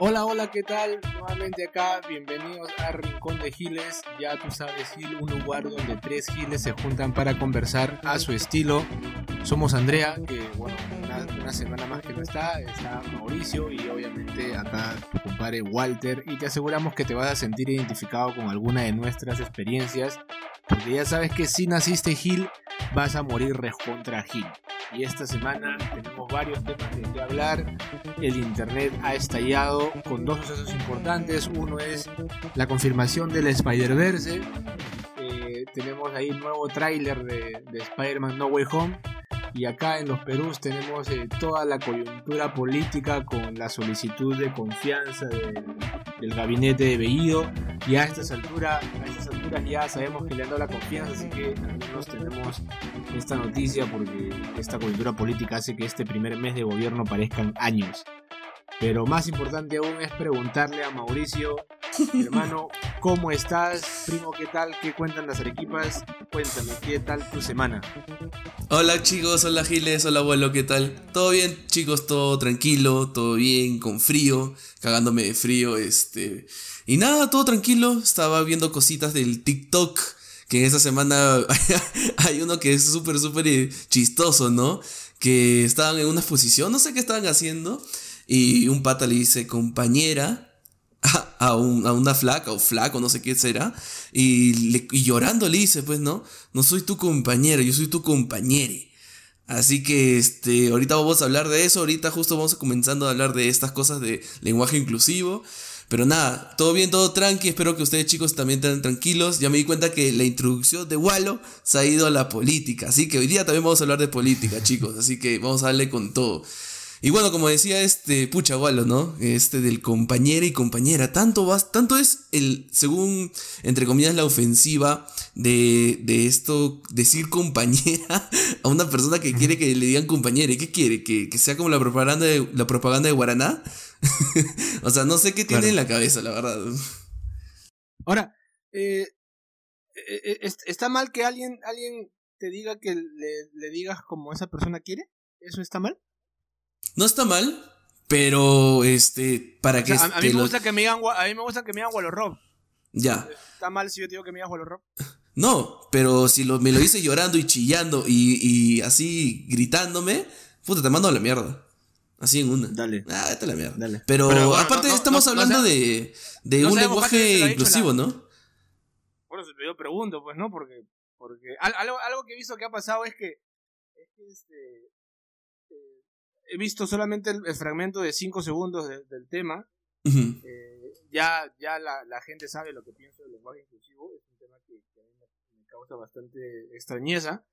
Hola, hola, ¿qué tal? Nuevamente acá, bienvenidos a Rincón de Giles. Ya tú sabes, Gil, un lugar donde tres Giles se juntan para conversar a su estilo. Somos Andrea, que bueno, una, una semana más que no está, está Mauricio y obviamente acá tu compadre Walter. Y te aseguramos que te vas a sentir identificado con alguna de nuestras experiencias, porque ya sabes que si naciste Gil, vas a morir recontra Gil. Y esta semana tenemos varios temas de qué hablar. El internet ha estallado con dos sucesos importantes. Uno es la confirmación del Spider-Verse. Eh, tenemos ahí un nuevo tráiler de, de Spider-Man No Way Home. Y acá en los Perús tenemos eh, toda la coyuntura política con la solicitud de confianza del, del gabinete de Bellido. Y a estas alturas, a estas alturas ya sabemos que le han dado la confianza, así que menos tenemos esta noticia porque esta coyuntura política hace que este primer mes de gobierno parezcan años. Pero más importante aún es preguntarle a Mauricio, hermano, ¿cómo estás? Primo, ¿qué tal? ¿Qué cuentan las arequipas? Cuéntame, ¿qué tal tu semana? Hola chicos, hola Giles, hola abuelo, ¿qué tal? ¿Todo bien chicos? ¿Todo tranquilo? ¿Todo bien? ¿Con frío? Cagándome de frío, este... Y nada, todo tranquilo, estaba viendo cositas del TikTok, que en esta semana hay uno que es súper, súper eh, chistoso, ¿no? Que estaban en una exposición, no sé qué estaban haciendo, y un pata le dice compañera a, a, un- a una flaca o flaco, no sé qué será, y, y llorando le dice, pues, ¿no? No soy tu compañera, yo soy tu compañere. Así que este, ahorita vamos a hablar de eso, ahorita justo vamos comenzando a hablar de estas cosas de lenguaje inclusivo. Pero nada, todo bien, todo tranqui, espero que ustedes chicos también estén tranquilos. Ya me di cuenta que la introducción de Wallo se ha ido a la política, así que hoy día también vamos a hablar de política, chicos, así que vamos a darle con todo. Y bueno, como decía este pucha Wallo, ¿no? Este del compañero y compañera. Tanto vas, tanto es el, según, entre comillas, la ofensiva de, de esto, decir compañera a una persona que quiere que le digan compañera. ¿Y qué quiere? ¿Que, que sea como la propaganda de, la propaganda de Guaraná? o sea, no sé qué tiene Claro. en la cabeza, la verdad. Ahora, eh, eh, eh, est- ¿está mal que alguien, alguien te diga que le, le digas como esa persona quiere? ¿Eso está mal? No está mal, pero este, para O que sea, a, a te mí me lo- gusta que me digan, a mí me gusta que me digan Wallo Rob. Ya. ¿Está mal si yo te digo que me digas Wallo Rob? No, pero si lo, me lo dice llorando y chillando y, y así gritándome, puta, te mando a la mierda. Así en una. Dale. Ah, vete a la mierda. Dale. Pero, Pero, bueno, aparte no, estamos no, no hablando sea- de, de no un que lenguaje inclusivo, la- ¿no? Eso yo pregunto, pues, ¿no? Porque, porque al- algo, algo que he visto que ha pasado es que, es que este, eh, he visto solamente el, el fragmento de 5 segundos de- del tema. Ujú. Eh, ya ya la, la gente sabe lo que pienso del lenguaje inclusivo. Es un tema que, que a mí me, me causa bastante extrañeza.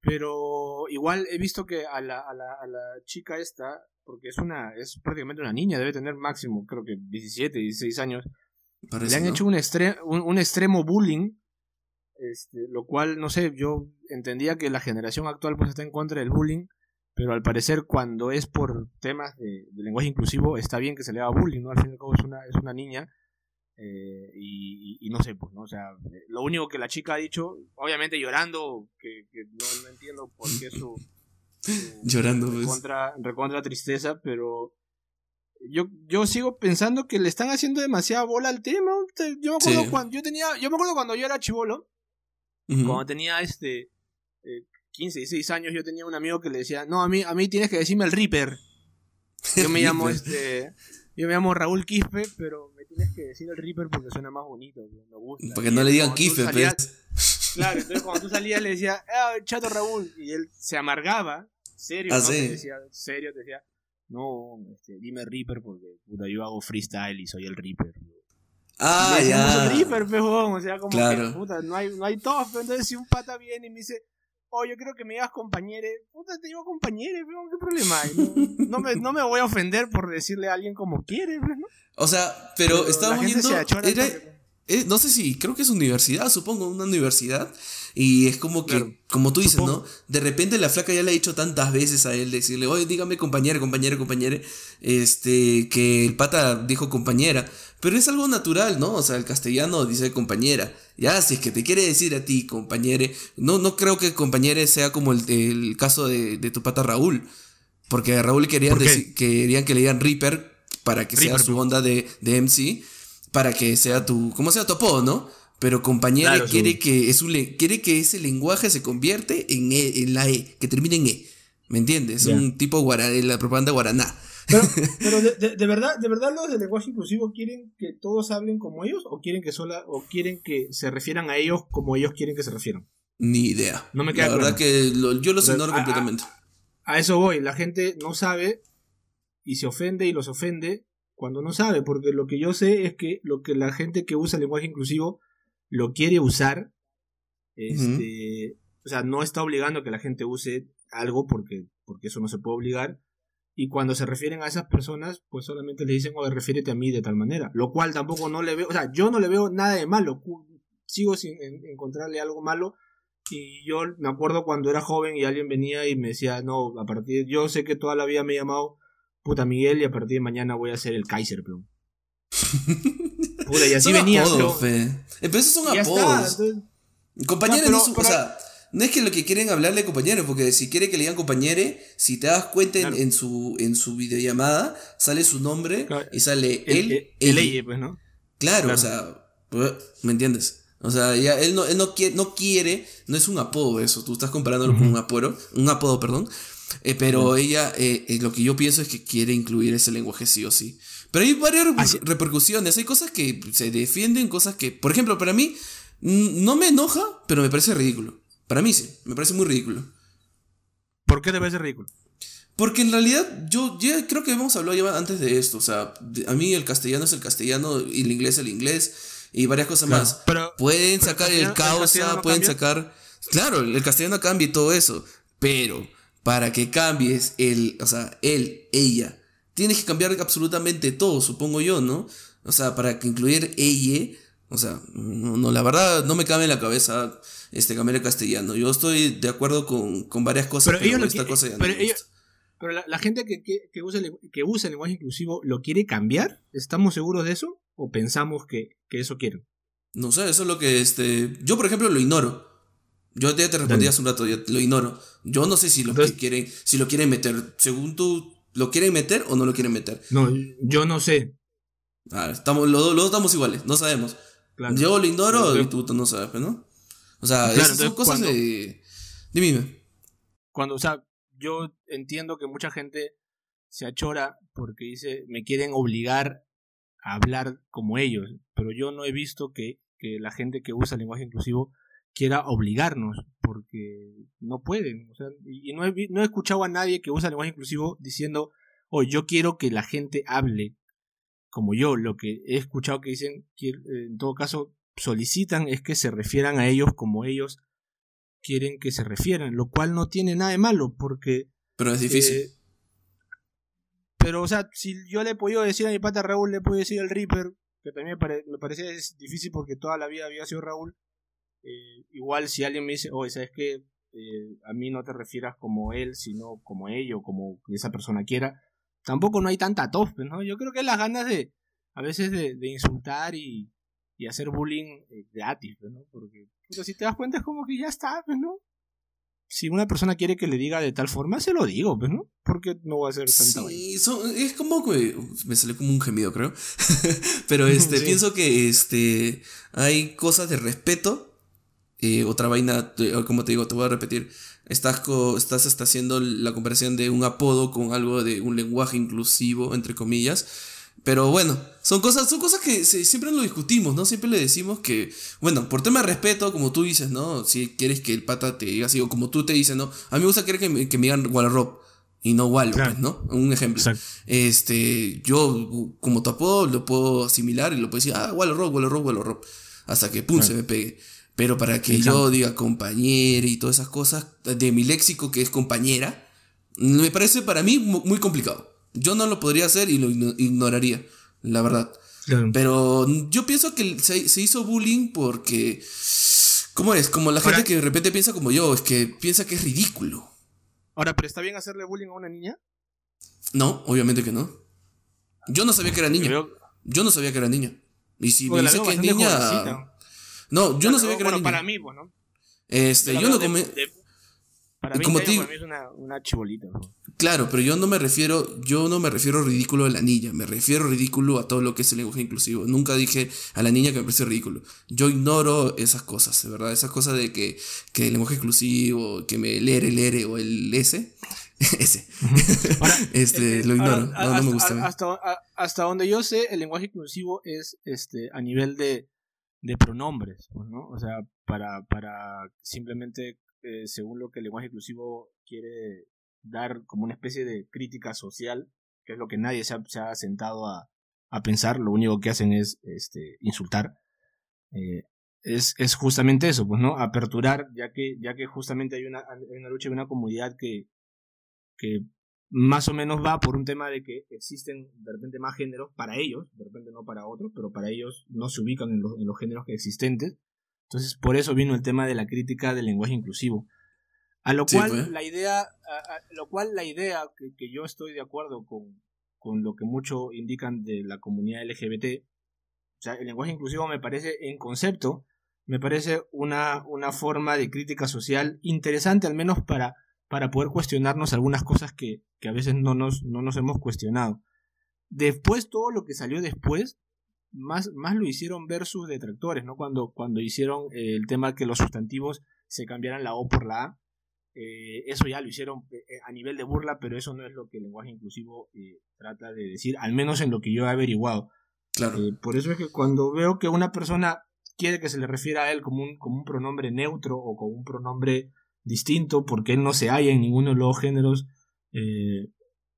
Pero igual he visto que a la, a la, a la chica esta, porque es una es prácticamente una niña, debe tener máximo, creo que 17, 16 años. Parece, Le han ¿no? hecho un, extre- un, un extremo bullying, este, lo cual, no sé, yo entendía que la generación actual pues está en contra del bullying, pero al parecer cuando es por temas de, de lenguaje inclusivo está bien que se le haga bullying, ¿no? Al fin y al cabo es una, es una niña eh, y, y- y no sé, pues, ¿no? O sea, lo único que la chica ha dicho, obviamente llorando, que, que no, no entiendo por qué su... su- Llorando, pues. recontra, recontra tristeza, pero yo, yo sigo pensando que le están haciendo demasiada bola al tema. Te- Yo me acuerdo Sí. cuando yo tenía, yo me acuerdo cuando yo era chivolo, Ujú. cuando tenía este eh, 15, 16 años, yo tenía un amigo que le decía, no, a mí, a mí tienes que decirme el Reaper. Yo me llamo este, yo me llamo Raúl Quispe, pero me tienes que decir el Reaper porque suena más bonito, me gusta. Para que Y no le digan kife, salías- pues. Claro, entonces cuando tú salías le decía, ah, chato Raúl, y él se amargaba, serio, Ah, ¿no? sí. Te decía, serio, te decía, no, este, dime Reaper porque puta, yo hago freestyle y soy el Reaper. Ah, ya. Reaper, pejón, o sea, como Claro. que, puta, no hay, no hay pero entonces si un pata viene y me dice, oh, yo creo que me digas compañere, puta, te digo compañere, pero ¿qué problema hay? No, no me, no me voy a ofender por decirle a alguien como quiere, pues, ¿no? O sea, pero, la estábamos se era- eh, no sé si, creo que es universidad, supongo, una universidad. Y es como que, Claro, como tú dices, supongo. ¿no? De repente la flaca ya le ha dicho tantas veces a él decirle, oye, dígame compañera, compañera, compañera. Este, que el pata dijo compañera. Pero es algo natural, ¿no? O sea, el castellano dice compañera. Ya, si es que te quiere decir a ti, compañere. No, no creo que compañere sea como el, el caso de, de tu pata Raúl. Porque a Raúl querían, ¿Por querían que le digan Reaper para que sea su onda de, de MC, para que sea tu, como sea tu apodo, ¿no? Pero compañero Claro, su- quiere que es un le- quiere que ese lenguaje se convierte en E, en la E, que termine en E. ¿Me entiendes? Ya. Un tipo guara, la propaganda guaraná. Pero, pero de, de- de verdad, de verdad los del lenguaje inclusivo quieren que todos hablen como ellos o quieren que sola o quieren que se refieran a ellos como ellos quieren que se refieran. Ni idea. No me queda La verdad claro. que lo- yo los ignoro completamente. A eso voy, la gente no sabe y se ofende y los ofende cuando no sabe, porque lo que yo sé es que lo que la gente que usa el lenguaje inclusivo lo quiere usar, este, o sea, no está obligando a que la gente use algo porque, porque eso no se puede obligar. Y cuando se refieren a esas personas, pues solamente le dicen, oye, refiérete a mí de tal manera. Lo cual tampoco no le veo, o sea, yo no le veo nada de malo. Sigo sin en- encontrarle algo malo. Y yo me acuerdo cuando era joven y alguien venía y me decía, no, a partir, yo sé que toda la vida me he llamado puta Miguel y a partir de mañana voy a ser el Kaiser, pero. Puta, y así Son venía, apodos, pero- fe. Eh, Pero esos son apodos. entonces- Compañero No, pero- no o sea, no es que lo que quieren hablarle compañero, porque si quiere que le digan compañere, si te das cuenta en- Claro. en, su, en su videollamada, sale su nombre Claro. y sale el, él, el, el pues, ¿no? Claro, Claro. o sea, pues, ¿me entiendes? O sea, ya él no, él no quiere, no quiere, no es un apodo eso, tú estás comparándolo con un apodo, un apodo, perdón. Eh, pero ella, eh, eh, lo que yo pienso es que quiere incluir ese lenguaje sí o sí. Pero hay varias Así- repercusiones, hay cosas que se defienden, cosas que, por ejemplo, para mí no me enoja, pero me parece ridículo. Para mí sí, me parece muy ridículo. ¿Por qué te parece ridículo? Porque en realidad yo ya creo que hemos hablado ya antes de esto. O sea, a mí el castellano es el castellano y el inglés es el inglés y varias cosas Claro, más. pero- pueden pero sacar el el, castellano- el causa, no pueden cambia. sacar... Claro, el castellano cambia y todo eso. Pero para que cambies el, o sea, él, ella, tienes que cambiar absolutamente todo, supongo yo, ¿no? O sea, para que incluir ella, o sea, no, no, la verdad no me cabe en la cabeza este cambiar el castellano. Yo estoy de acuerdo con, con varias cosas, Pero pero, ellos lo esta que- cosa ya no pero me ellos-. Pero la, la gente que, que, que usa el, que usa el lenguaje inclusivo lo quiere cambiar. ¿Estamos seguros de eso? ¿O pensamos que, que eso quieren? No sé, eso es lo que este. Yo, por ejemplo, lo ignoro. Yo ya te respondí Dale. hace un rato, ya lo ignoro. Yo no sé si lo Entonces- que quieren, si lo quieren meter. Según tú, ¿lo quieren meter o no lo quieren meter? No, yo no sé. Ah, estamos, los, dos- los dos estamos iguales, no sabemos. Claro. Yo lo ignoro Pero- y tú, no sabes, pues, ¿no? O sea, Claro, esas son cosas cuando- de. Dime, dime. Cuando, o sea, yo entiendo que mucha gente se achora porque dice, me quieren obligar a hablar como ellos. Pero yo no he visto que, que la gente que usa el lenguaje inclusivo quiera obligarnos, porque no pueden. O sea, y no he, no he escuchado a nadie que usa el lenguaje inclusivo diciendo, oh, yo quiero que la gente hable como yo. Lo que he escuchado que dicen, que, eh, en todo caso, solicitan es que se refieran a ellos como ellos quieren que se refieran, lo cual no tiene nada de malo, porque... Pero es difícil. eh, pero, o sea, si yo le he podido decir a mi pata Raúl, le puedo decir al Reaper, que también me, pare- me parece es difícil porque toda la vida había sido Raúl, eh, igual si alguien me dice, oye, ¿sabes qué? Eh, a mí no te refieras como él, sino como ella o como esa persona quiera, tampoco no hay tanta tos, pues, ¿no? Yo creo que las ganas de, a veces de, de insultar y, y hacer bullying eh, gratis, pues, ¿no? Porque, pero si te das cuenta es como que ya está, pues, ¿no? Si una persona quiere que le diga de tal forma, se lo digo, pues, ¿no? Porque no va a ser tanta. Sí, son- es como que me salió como un gemido, creo. Pero este, Sí. pienso que este hay cosas de respeto. Eh, otra vaina, como te digo, te voy a repetir. Estás, co- estás está haciendo la comparación de un apodo con algo de un lenguaje inclusivo, entre comillas. Pero bueno, son cosas, son cosas que se- siempre lo discutimos, ¿no? Siempre le decimos que, bueno, por tema de respeto, como tú dices, ¿no? Si quieres que el pata te diga así, o como tú te dices, ¿no? A mí me gusta querer que me, que me digan Wallarop y no Wallo, Claro. pues, ¿no? Un ejemplo. Exacto. Este, yo, como tu apodo, lo puedo asimilar y lo puedo decir, ah, Wallarop, Wallarop, Wallarop. Hasta que, pum, Claro. se me pegue. Pero para que Exacto. yo diga compañera y todas esas cosas, de mi léxico que es compañera, me parece para mí mu- muy complicado. Yo no lo podría hacer y lo igno- ignoraría, la verdad. Claro. Pero yo pienso que se, se hizo bullying porque. ¿Cómo es? Como la Ahora- gente que de repente piensa como yo, es que piensa que es ridículo. Ahora, ¿pero está bien hacerle bullying a una niña? No, obviamente que no. Yo no sabía que era niña. Creo- Yo no sabía que era niña. Y si porque me la dice que es niña. jovencita. No, yo no sabía que era bueno, para mí, pues, ¿no? Este, yo no comí. para mí, como te digo- para mí es una, una chibolita. ¿no? Claro, pero yo no me refiero, yo no me refiero ridículo a la niña, me refiero ridículo a todo lo que es el lenguaje inclusivo. Nunca dije a la niña que me parece ridículo. Yo ignoro esas cosas, de verdad, esas cosas de que, que el lenguaje inclusivo, que me leer el R o el S, ese. este, lo ignoro, no, no, me gusta. Hasta, hasta, donde yo sé, el lenguaje inclusivo es este a nivel de, de pronombres, pues, ¿no? O sea, para, para simplemente, eh, según lo que el lenguaje inclusivo quiere dar como una especie de crítica social, que es lo que nadie se ha, sentado a, a, pensar, lo único que hacen es este, insultar. Eh, es, es, justamente eso, pues, ¿no? Aperturar, ya que, ya que justamente hay una, hay una lucha de una comunidad que, que más o menos va por un tema de que existen de repente más géneros para ellos, de repente no para otros, pero para ellos no se ubican en los, en los géneros que existentes. Entonces, por eso vino el tema de la crítica del lenguaje inclusivo. A lo cual pues. la idea, a, lo cual la idea que, que, yo estoy de acuerdo con, con lo que muchos indican de la comunidad LGBT, o sea, el lenguaje inclusivo me parece en concepto, me parece una, una forma de crítica social interesante, al menos para, para poder cuestionarnos algunas cosas que, que a veces no nos, no nos hemos cuestionado. Después, todo lo que salió después, más, más lo hicieron ver sus detractores, ¿no? Cuando, cuando hicieron el tema que los sustantivos se cambiaran la O por la A eh, eso ya lo hicieron eh, eh, a nivel de burla, pero eso no es lo que el lenguaje inclusivo trata de decir, al menos en lo que yo he averiguado. Claro. por eso es que cuando veo que una persona quiere que se le refiera a él como un, como un pronombre neutro o como un pronombre distinto, porque él no se halla en ninguno de los géneros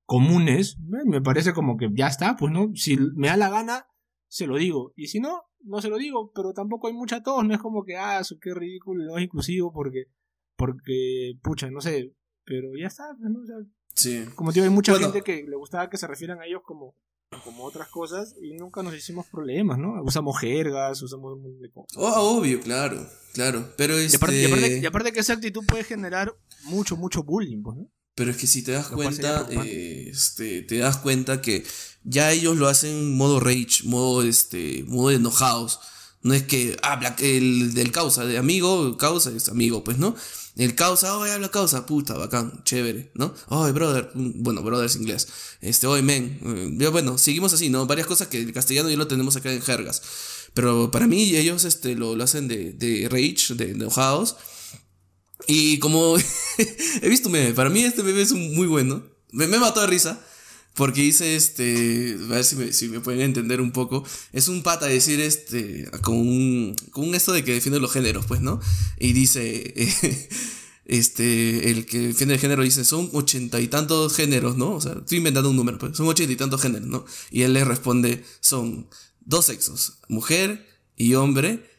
comunes, me parece como que ya está, pues no, si me da la gana, se lo digo, y si no, no se lo digo, pero tampoco hay mucha tos, no es como que, ah, eso qué ridículo, no es inclusivo, porque porque, pucha, no sé, pero ya está, ¿no? O sea, sí. Como digo, hay mucha gente que le gustaba que se refieran a ellos como, como otras cosas y nunca nos hicimos problemas, ¿no? Usamos jergas, usamos... Oh, obvio, claro, claro, pero este... y, aparte, y, aparte, que esa actitud puede generar mucho, mucho bullying, pues, ¿no? Pero es que si te das cuenta, eh, este, te das cuenta que ya ellos lo hacen modo rage, modo, este, modo enojados. No es que, ah, el del causa, de amigo, causa es amigo, pues, ¿no? El causa, oh, habla causa, puta, bacán, chévere, ¿no? Oh, brother, mm, bueno, brother es inglés. Este, hoy, men. Eh, bueno, seguimos así, ¿no? Varias cosas que el castellano ya lo tenemos acá en jergas. Pero para mí, ellos este, lo, lo hacen de, de rage, de, enojados. Y como he visto un meme, para mí este meme es muy bueno. Me, me mató de risa. Porque dice, este, a ver si me, si me pueden entender un poco, es un pata decir, este, con un, con un esto de que defiende los géneros, pues, ¿no? Y dice, este, el que defiende el género dice, son ochenta y tantos géneros, ¿no? O sea, estoy inventando un número, pues, son ochenta y tantos géneros, ¿no? Y él le responde, son dos sexos, mujer y hombre,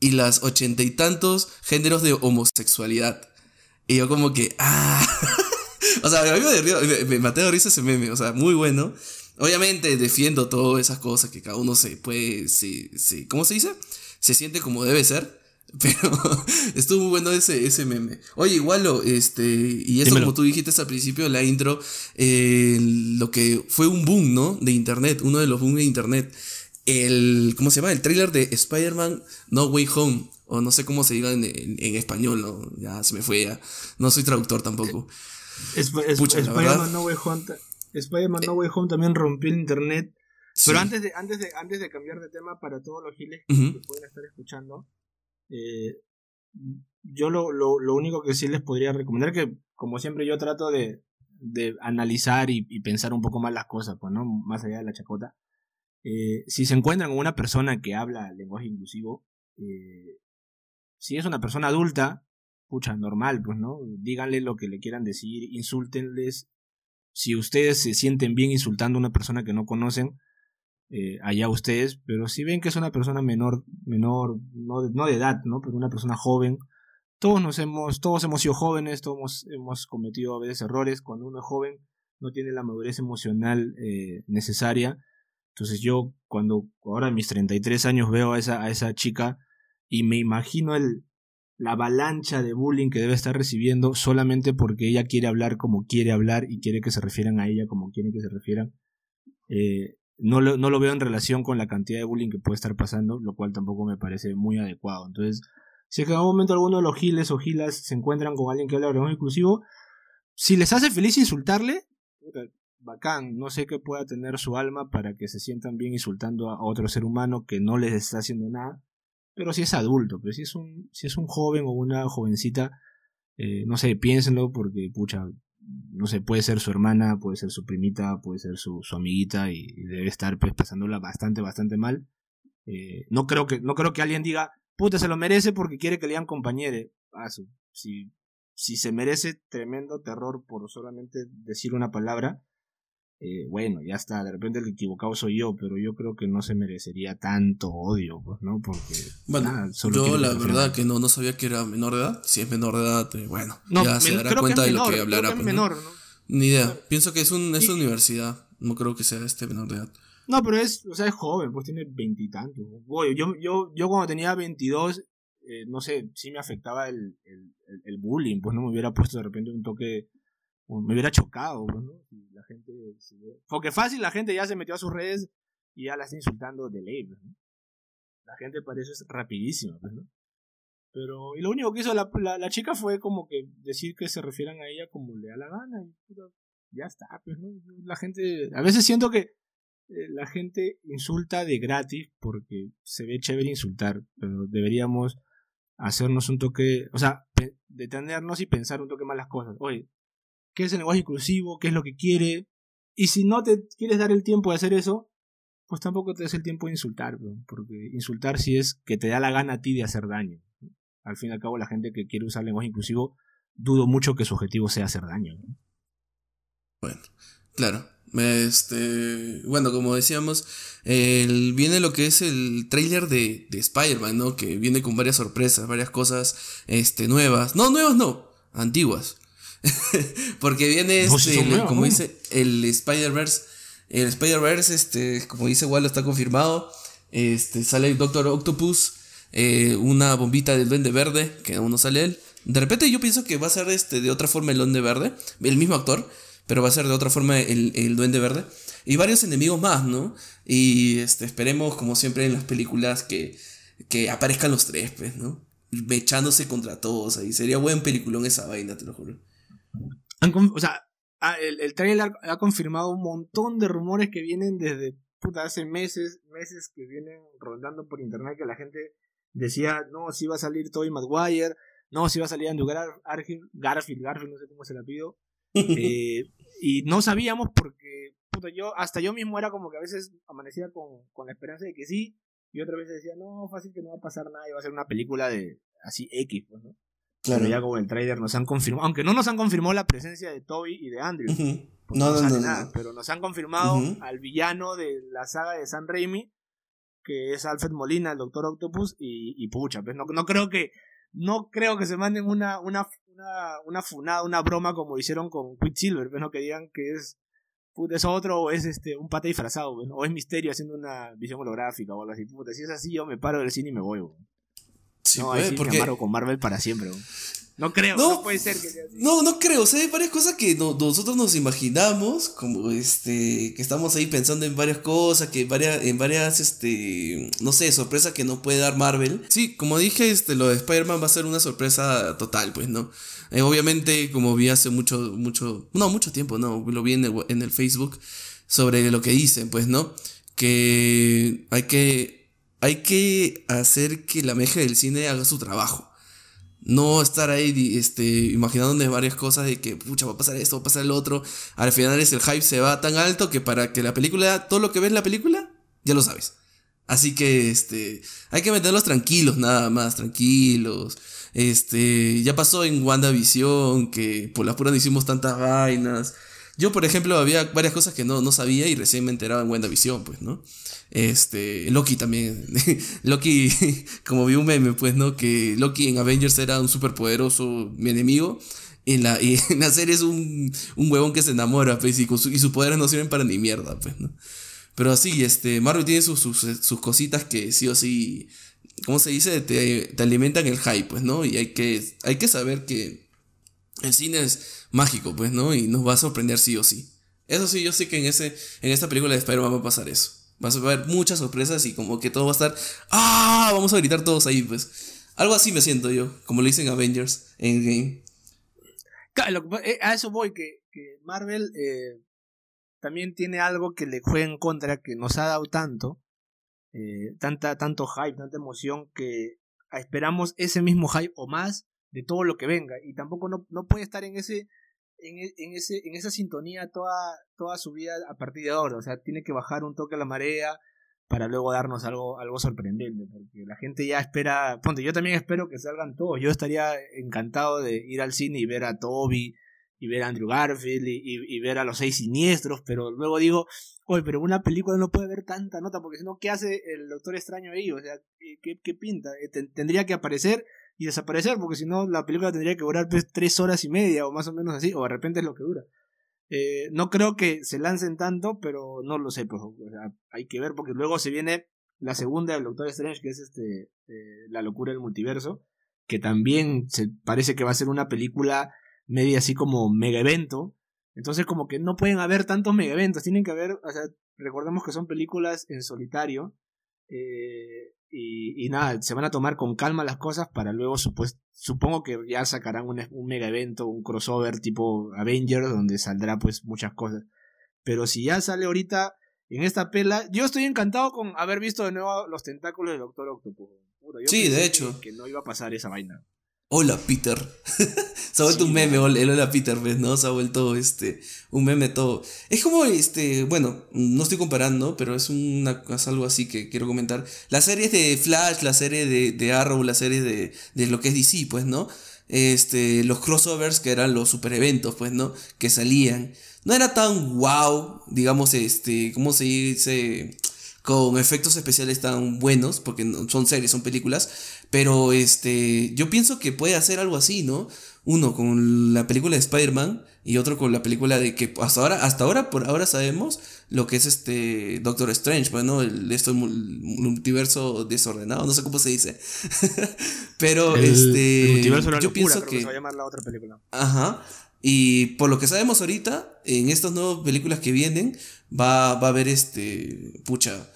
y las ochenta y tantos géneros de homosexualidad. Y yo como que, ah... O sea, a mí me, me, maté de risa ese meme, o sea, muy bueno. Obviamente defiendo todas esas cosas que cada uno se puede, sí, sí, ¿cómo se dice? Se siente como debe ser. Pero estuvo muy bueno ese, ese meme. Oye, igual este, y eso como tú dijiste al principio de la intro, eh, lo que fue un boom, ¿no? De internet, uno de los booms de internet. El, ¿cómo se llama? El trailer de Spider-Man No Way Home. O no sé cómo se diga en, en, español, ¿no? Ya se me fue ya. No soy traductor tampoco. Spider-Man no, Way Home, Spider no Way Home también rompió el internet. Pero antes de, antes, de, antes de cambiar de tema para todos los giles que pueden estar escuchando, eh, yo lo, lo, lo, único que sí les podría recomendar que, como siempre, yo trato de, de analizar y, pensar un poco más las cosas, pues, ¿no? Más allá de la chacota. Eh, si se encuentran con una persona que habla lenguaje inclusivo, eh, si es una persona adulta, pucha, normal, pues, ¿no? Díganle lo que le quieran decir, insúltenles. Si ustedes se sienten bien insultando a una persona que no conocen, eh, allá ustedes, pero si ven que es una persona menor, menor, no de, no de edad, ¿no? Pero una persona joven, todos nos hemos, todos hemos sido jóvenes, todos hemos, cometido a veces errores. Cuando uno es joven, no tiene la madurez emocional eh, necesaria. Entonces yo, cuando ahora a mis 33 años veo a esa, a esa chica y me imagino el, la avalancha de bullying que debe estar recibiendo solamente porque ella quiere hablar como quiere hablar y quiere que se refieran a ella como quieren que se refieran. Eh, no, lo, no lo veo en relación con la cantidad de bullying que puede estar pasando, lo cual tampoco me parece muy adecuado. Entonces, si en algún momento alguno de los giles o gilas se encuentran con alguien que habla de inclusivo, si les hace feliz insultarle, bacán, no sé qué pueda tener su alma para que se sientan bien insultando a otro ser humano que no les está haciendo nada. Pero si es adulto, pero si es un, si es un joven o una jovencita, eh, no sé, piénsenlo porque, pucha, no sé, puede ser su hermana, puede ser su primita, puede ser su, amiguita y, debe estar pues pasándola bastante, bastante mal. Eh, no, creo que, no creo que alguien diga, puta, se lo merece porque quiere que le digan compañere. Si, si se merece tremendo terror por solamente decir una palabra, eh, bueno, ya está, de repente el equivocado soy yo, pero yo creo que no se merecería tanto odio, pues, ¿no? Porque. Bueno, yo la verdad que no, no sabía que era menor de edad. Si es menor de edad, eh, bueno, ya se dará cuenta de lo que hablará. Pues, menor, Ni idea. Pienso que es, un, es universidad. No creo que sea este menor de edad. No, pero es, o sea, es joven, pues tiene veintitantos. Yo, yo, yo cuando tenía veintidós, eh, no sé, sí me afectaba el, el, el, bullying, pues no me hubiera puesto de repente un toque me hubiera chocado, pues, ¿no? la gente Porque fácil, la gente ya se metió a sus redes y ya la está insultando de ley, pues, ¿no? La gente parece es rapidísima, pues, ¿no? Pero, y lo único que hizo la, la, chica fue como que decir que se refieran a ella como le da la gana y ya está, pues, ¿no? La gente, a veces siento que eh, la gente insulta de gratis porque se ve chévere insultar, pero deberíamos hacernos un toque, o sea, detenernos y pensar un toque más las cosas. Oye, qué es el lenguaje inclusivo, qué es lo que quiere. Y si no te quieres dar el tiempo de hacer eso, pues tampoco te des el tiempo de insultar, porque insultar sí es que te da la gana a ti de hacer daño. Al fin y al cabo, la gente que quiere usar lenguaje inclusivo, dudo mucho que su objetivo sea hacer daño. Bueno, claro. Este, bueno, como decíamos, viene lo que es el trailer de, de Spider-Man, ¿no? Que viene con varias sorpresas, varias cosas este, nuevas. No, nuevas no, antiguas. Porque viene este, como dice, el Spider-Verse. El Spider-Verse, este, como dice Wallo, está confirmado. Este, sale el Doctor Octopus. Eh, una bombita del Duende Verde, que aún no sale él. De repente yo pienso que va a ser este, de otra forma el Duende Verde. El mismo actor, pero va a ser de otra forma el, el Duende Verde. Y varios enemigos más, ¿no? Y este, esperemos, como siempre en las películas, que, que aparezcan los tres, pues, ¿no? Echándose contra todos ahí. Sería buen peliculón esa vaina, te lo juro o sea, ah, el, el trailer ha confirmado un montón de rumores que vienen desde puta, hace meses, meses que vienen rondando por internet que la gente decía, no, si va a salir Tobey Maguire, no, si va a salir Andrew Garfield, Garfield, Garfield, no sé cómo se la pido. Eh, y no sabíamos porque, puta, yo, hasta yo mismo era como que a veces amanecía con, con la esperanza de que sí, y otra vez decía, no, fácil que no va a pasar nada y va a ser una película de así X, pues, ¿no? Claro. ya como el trailer nos han confirmado, aunque no nos han confirmado la presencia de Toby y de Andrew. no, no, no, nada, pero nos han confirmado al villano de la saga de San Raimi, que es Alfred Molina, el Doctor Octopus, y, y pucha, pues no, no creo que no creo que se manden una, una, una, una funada, una broma como hicieron con Quicksilver, pues no que digan que es es otro o es este un pata disfrazado, pues, o es misterio haciendo una visión holográfica o algo así. Puta, si es así, yo me paro del cine y me voy. No, pues, porque... me con Marvel para siempre. No creo, no, puede ser que sea así. No, no creo, o sea, hay varias cosas que nosotros nos imaginamos, como este, que estamos ahí pensando en varias cosas, que varias, en varias, este, no sé, sorpresas que nos puede dar Marvel. Sí, como dije, este, lo de Spider-Man va a ser una sorpresa total, pues, ¿no? Eh, obviamente, como vi hace mucho, mucho, no, mucho tiempo, no, lo vi en el, en el Facebook, sobre lo que dicen, pues, ¿no? Que hay que, hay que hacer que la meja del cine haga su trabajo no estar ahí este, imaginándonos varias cosas de que, pucha, va a pasar esto, va a pasar el otro. Al final es el hype se va tan alto que para que la película, todo lo que ves en la película, ya lo sabes. Así que, este, hay que meterlos tranquilos, nada más, tranquilos. Este, ya pasó en WandaVision que por la pura no hicimos tantas vainas. Yo, por ejemplo, había varias cosas que no, no sabía y recién me enteraba en WandaVision, pues, ¿no? Este, Loki también. Loki, como vi un meme, pues, ¿no? Que Loki en Avengers era un superpoderoso mi enemigo. En la, y en la serie es un, un huevón que se enamora, pues, y, su, y sus poderes no sirven para ni mierda, pues, ¿no? Pero así, este, Marvel tiene sus, sus, cositas que sí o sí, ¿cómo se dice? Te, te, alimentan el hype, pues, ¿no? Y hay que, hay que saber que el cine es mágico, pues, ¿no? Y nos va a sorprender sí o sí. Eso sí, yo sé que en, ese, en esta película de Spider-Man va a pasar eso. Vas a ver muchas sorpresas y como que todo va a estar. ¡Ah! Vamos a gritar todos ahí, pues. Algo así me siento yo, como le dicen Avengers en Game. Eh, a eso voy, que, que Marvel eh, también tiene algo que le juega en contra, que nos ha dado tanto, eh, tanta, tanto hype, tanta emoción, que esperamos ese mismo hype o más de todo lo que venga. Y tampoco no, no puede estar en ese, en, e, en, ese, en esa sintonía toda, toda su vida a partir de ahora. O sea, tiene que bajar un toque a la marea para luego darnos algo, algo sorprendente, porque la gente ya espera, ponte, yo también espero que salgan todos, yo estaría encantado de ir al cine y ver a Toby, y ver a Andrew Garfield, y, y, ver a los seis siniestros, pero luego digo, oye, pero una película no puede haber tanta nota, porque si no, ¿qué hace el Doctor Extraño ahí? O sea, ¿qué, qué pinta? Eh, tendría que aparecer y desaparecer, porque si no, la película tendría que durar pues, tres horas y media, o más o menos así, o de repente es lo que dura. Eh, no creo que se lancen tanto, pero no lo sé, pues, hay que ver porque luego se viene la segunda del Doctor Strange, que es este eh, La locura del multiverso, que también se parece que va a ser una película media así como mega evento. Entonces como que no pueden haber tantos mega eventos, tienen que haber, o sea, recordemos que son películas en solitario. Eh, y, nada, se van a tomar con calma las cosas para luego, supongo que ya sacarán un, un mega evento, un crossover tipo Avengers, donde saldrá pues muchas cosas. Pero si ya sale ahorita en esta pela, yo estoy encantado con haber visto de nuevo los tentáculos del Doctor Octopus. sí, de hecho. Que, no iba a pasar esa vaina. Hola Peter. se ha vuelto un meme, el hola Peter, ¿no? Se ha vuelto este, un meme todo. Es como, este, bueno, no estoy comparando, pero es, una, es algo así que quiero comentar. Las series de Flash, la serie de, de Arrow, la serie de, de lo que es DC, pues, ¿no? Este, los crossovers que eran los super eventos, pues, ¿no? Que salían. No era tan wow, digamos, este, ¿cómo se dice? Con efectos especiales tan buenos, porque son series, son películas pero este, yo pienso que puede hacer algo así, ¿no? Uno con la película de Spider-Man y otro con la película de que hasta ahora, hasta ahora, por ahora sabemos lo que es este Doctor Strange, bueno, pues, el, esto multiverso desordenado, no sé cómo se dice. Pero este. multiverso yo pienso que, se va a llamar la otra película. Ajá. Y por lo que sabemos ahorita, en estas nuevas películas que vienen, va, va a haber este. Pucha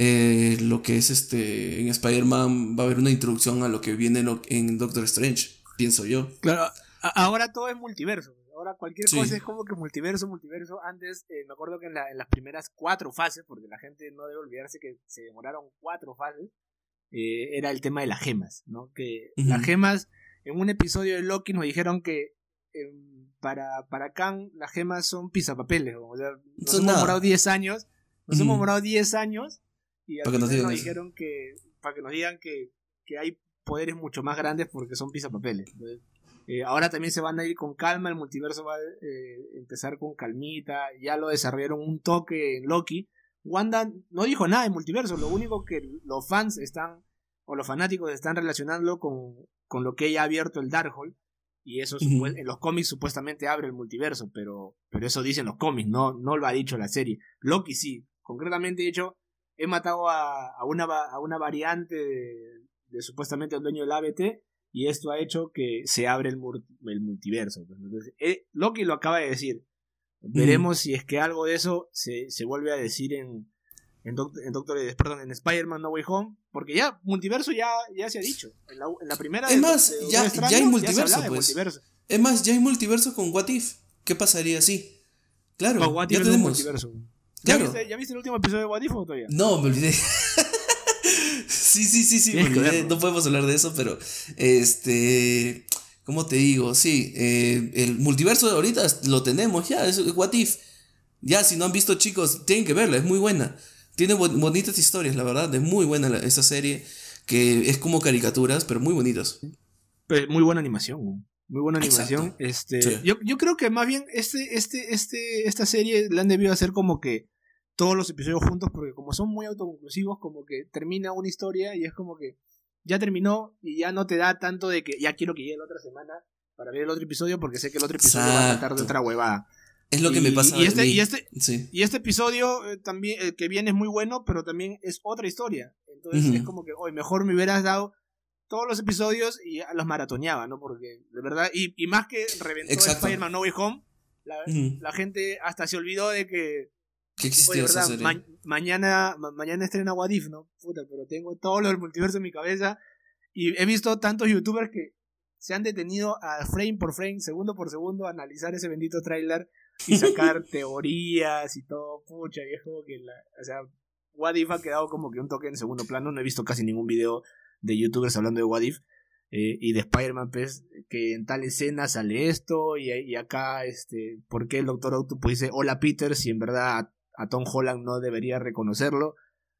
eh, lo que es este en Spider-Man va a haber una introducción a lo que viene en, Doctor Strange, pienso yo. Claro, ahora todo es multiverso. Ahora cualquier cosa es como que multiverso, multiverso. Antes eh, me acuerdo que en, las primeras cuatro fases, porque la gente no debe olvidarse que se demoraron cuatro fases, eh, era el tema de las gemas, ¿no? Que las gemas, en un episodio de Loki nos dijeron que em, para, para Kang las gemas son pisapapeles, o sea, nos hemos demorado 10 años, nos hemos demorado 10 años y para que nos, dijeron que, para que nos digan que, que hay poderes mucho más grandes porque son pisapapeles. Eh, ahora también se van a ir con calma, el multiverso va a eh, empezar con calmita, ya lo desarrollaron un toque en Loki. Wanda no dijo nada de multiverso, lo único que los fans están, o los fanáticos están relacionando con, con lo que ella ha abierto el Darkhold. Y eso en los cómics supuestamente abre el multiverso, pero, pero eso dicen los cómics, no, no lo ha dicho la serie. Loki sí, concretamente dicho, he matado a, a, una, a una variante de, supuestamente el dueño del ABT y esto ha hecho que se abre el, el multiverso. Pues, entonces, eh, Loki lo acaba de decir. Veremos si es que algo de eso se, se vuelve a decir en, en, Doctor, perdón, en Spider-Man No Way Home, porque ya multiverso ya, ya se ha dicho. En la, primera Es más, ya, ya, hay multiverso, pues. Es más, ya hay multiverso con What If. ¿Qué pasaría así? Claro, ya tenemos. Multiverso. ¿Ya, viste, el último episodio de What If todavía? No, me olvidé. sí, sí, sí, sí, me olvidé. No podemos hablar de eso, pero este. ¿Cómo te digo? Sí, eh, el multiverso de ahorita lo tenemos ya, es What If. Ya, si no han visto, chicos, tienen que verla, es muy buena. Tiene bonitas historias, la verdad, es muy buena esa serie, que es como caricaturas, pero muy bonitas. muy buena animación. Muy buena animación. Este, yo, yo creo que más bien este, este, este, esta serie la han debido hacer como que todos los episodios juntos, porque como son muy autoconclusivos, como que termina una historia y es como que ya terminó y ya no te da tanto de que ya quiero que llegue la otra semana para ver el otro episodio porque sé que el otro episodio va a tratar de otra huevada. Es lo que me pasa. Y este, y este, y este episodio eh, también eh, que viene es muy bueno, pero también es otra historia. Entonces es como que, hoy mejor me hubieras dado todos los episodios y los maratoneaba, ¿no? Porque, de verdad, y, y más que reventó Spider-Man No Way Home, la, gente hasta se olvidó de que. Que existía esa serie. mañana, mañana estrena Wadif, ¿no? Puta, pero tengo todo lo del multiverso en mi cabeza. Y he visto tantos youtubers que se han detenido a frame por frame, segundo por segundo, a analizar ese bendito tráiler y sacar teorías y todo, pucha, y es como que la, o sea, What If ha quedado como que un toque en segundo plano, no he visto casi ningún video de youtubers hablando de What If, eh, y de Spider-Man, pues, que en tal escena sale esto, y, y acá, este, ¿por qué el Doctor Octopus dice hola Peter si en verdad a, a Tom Holland no debería reconocerlo?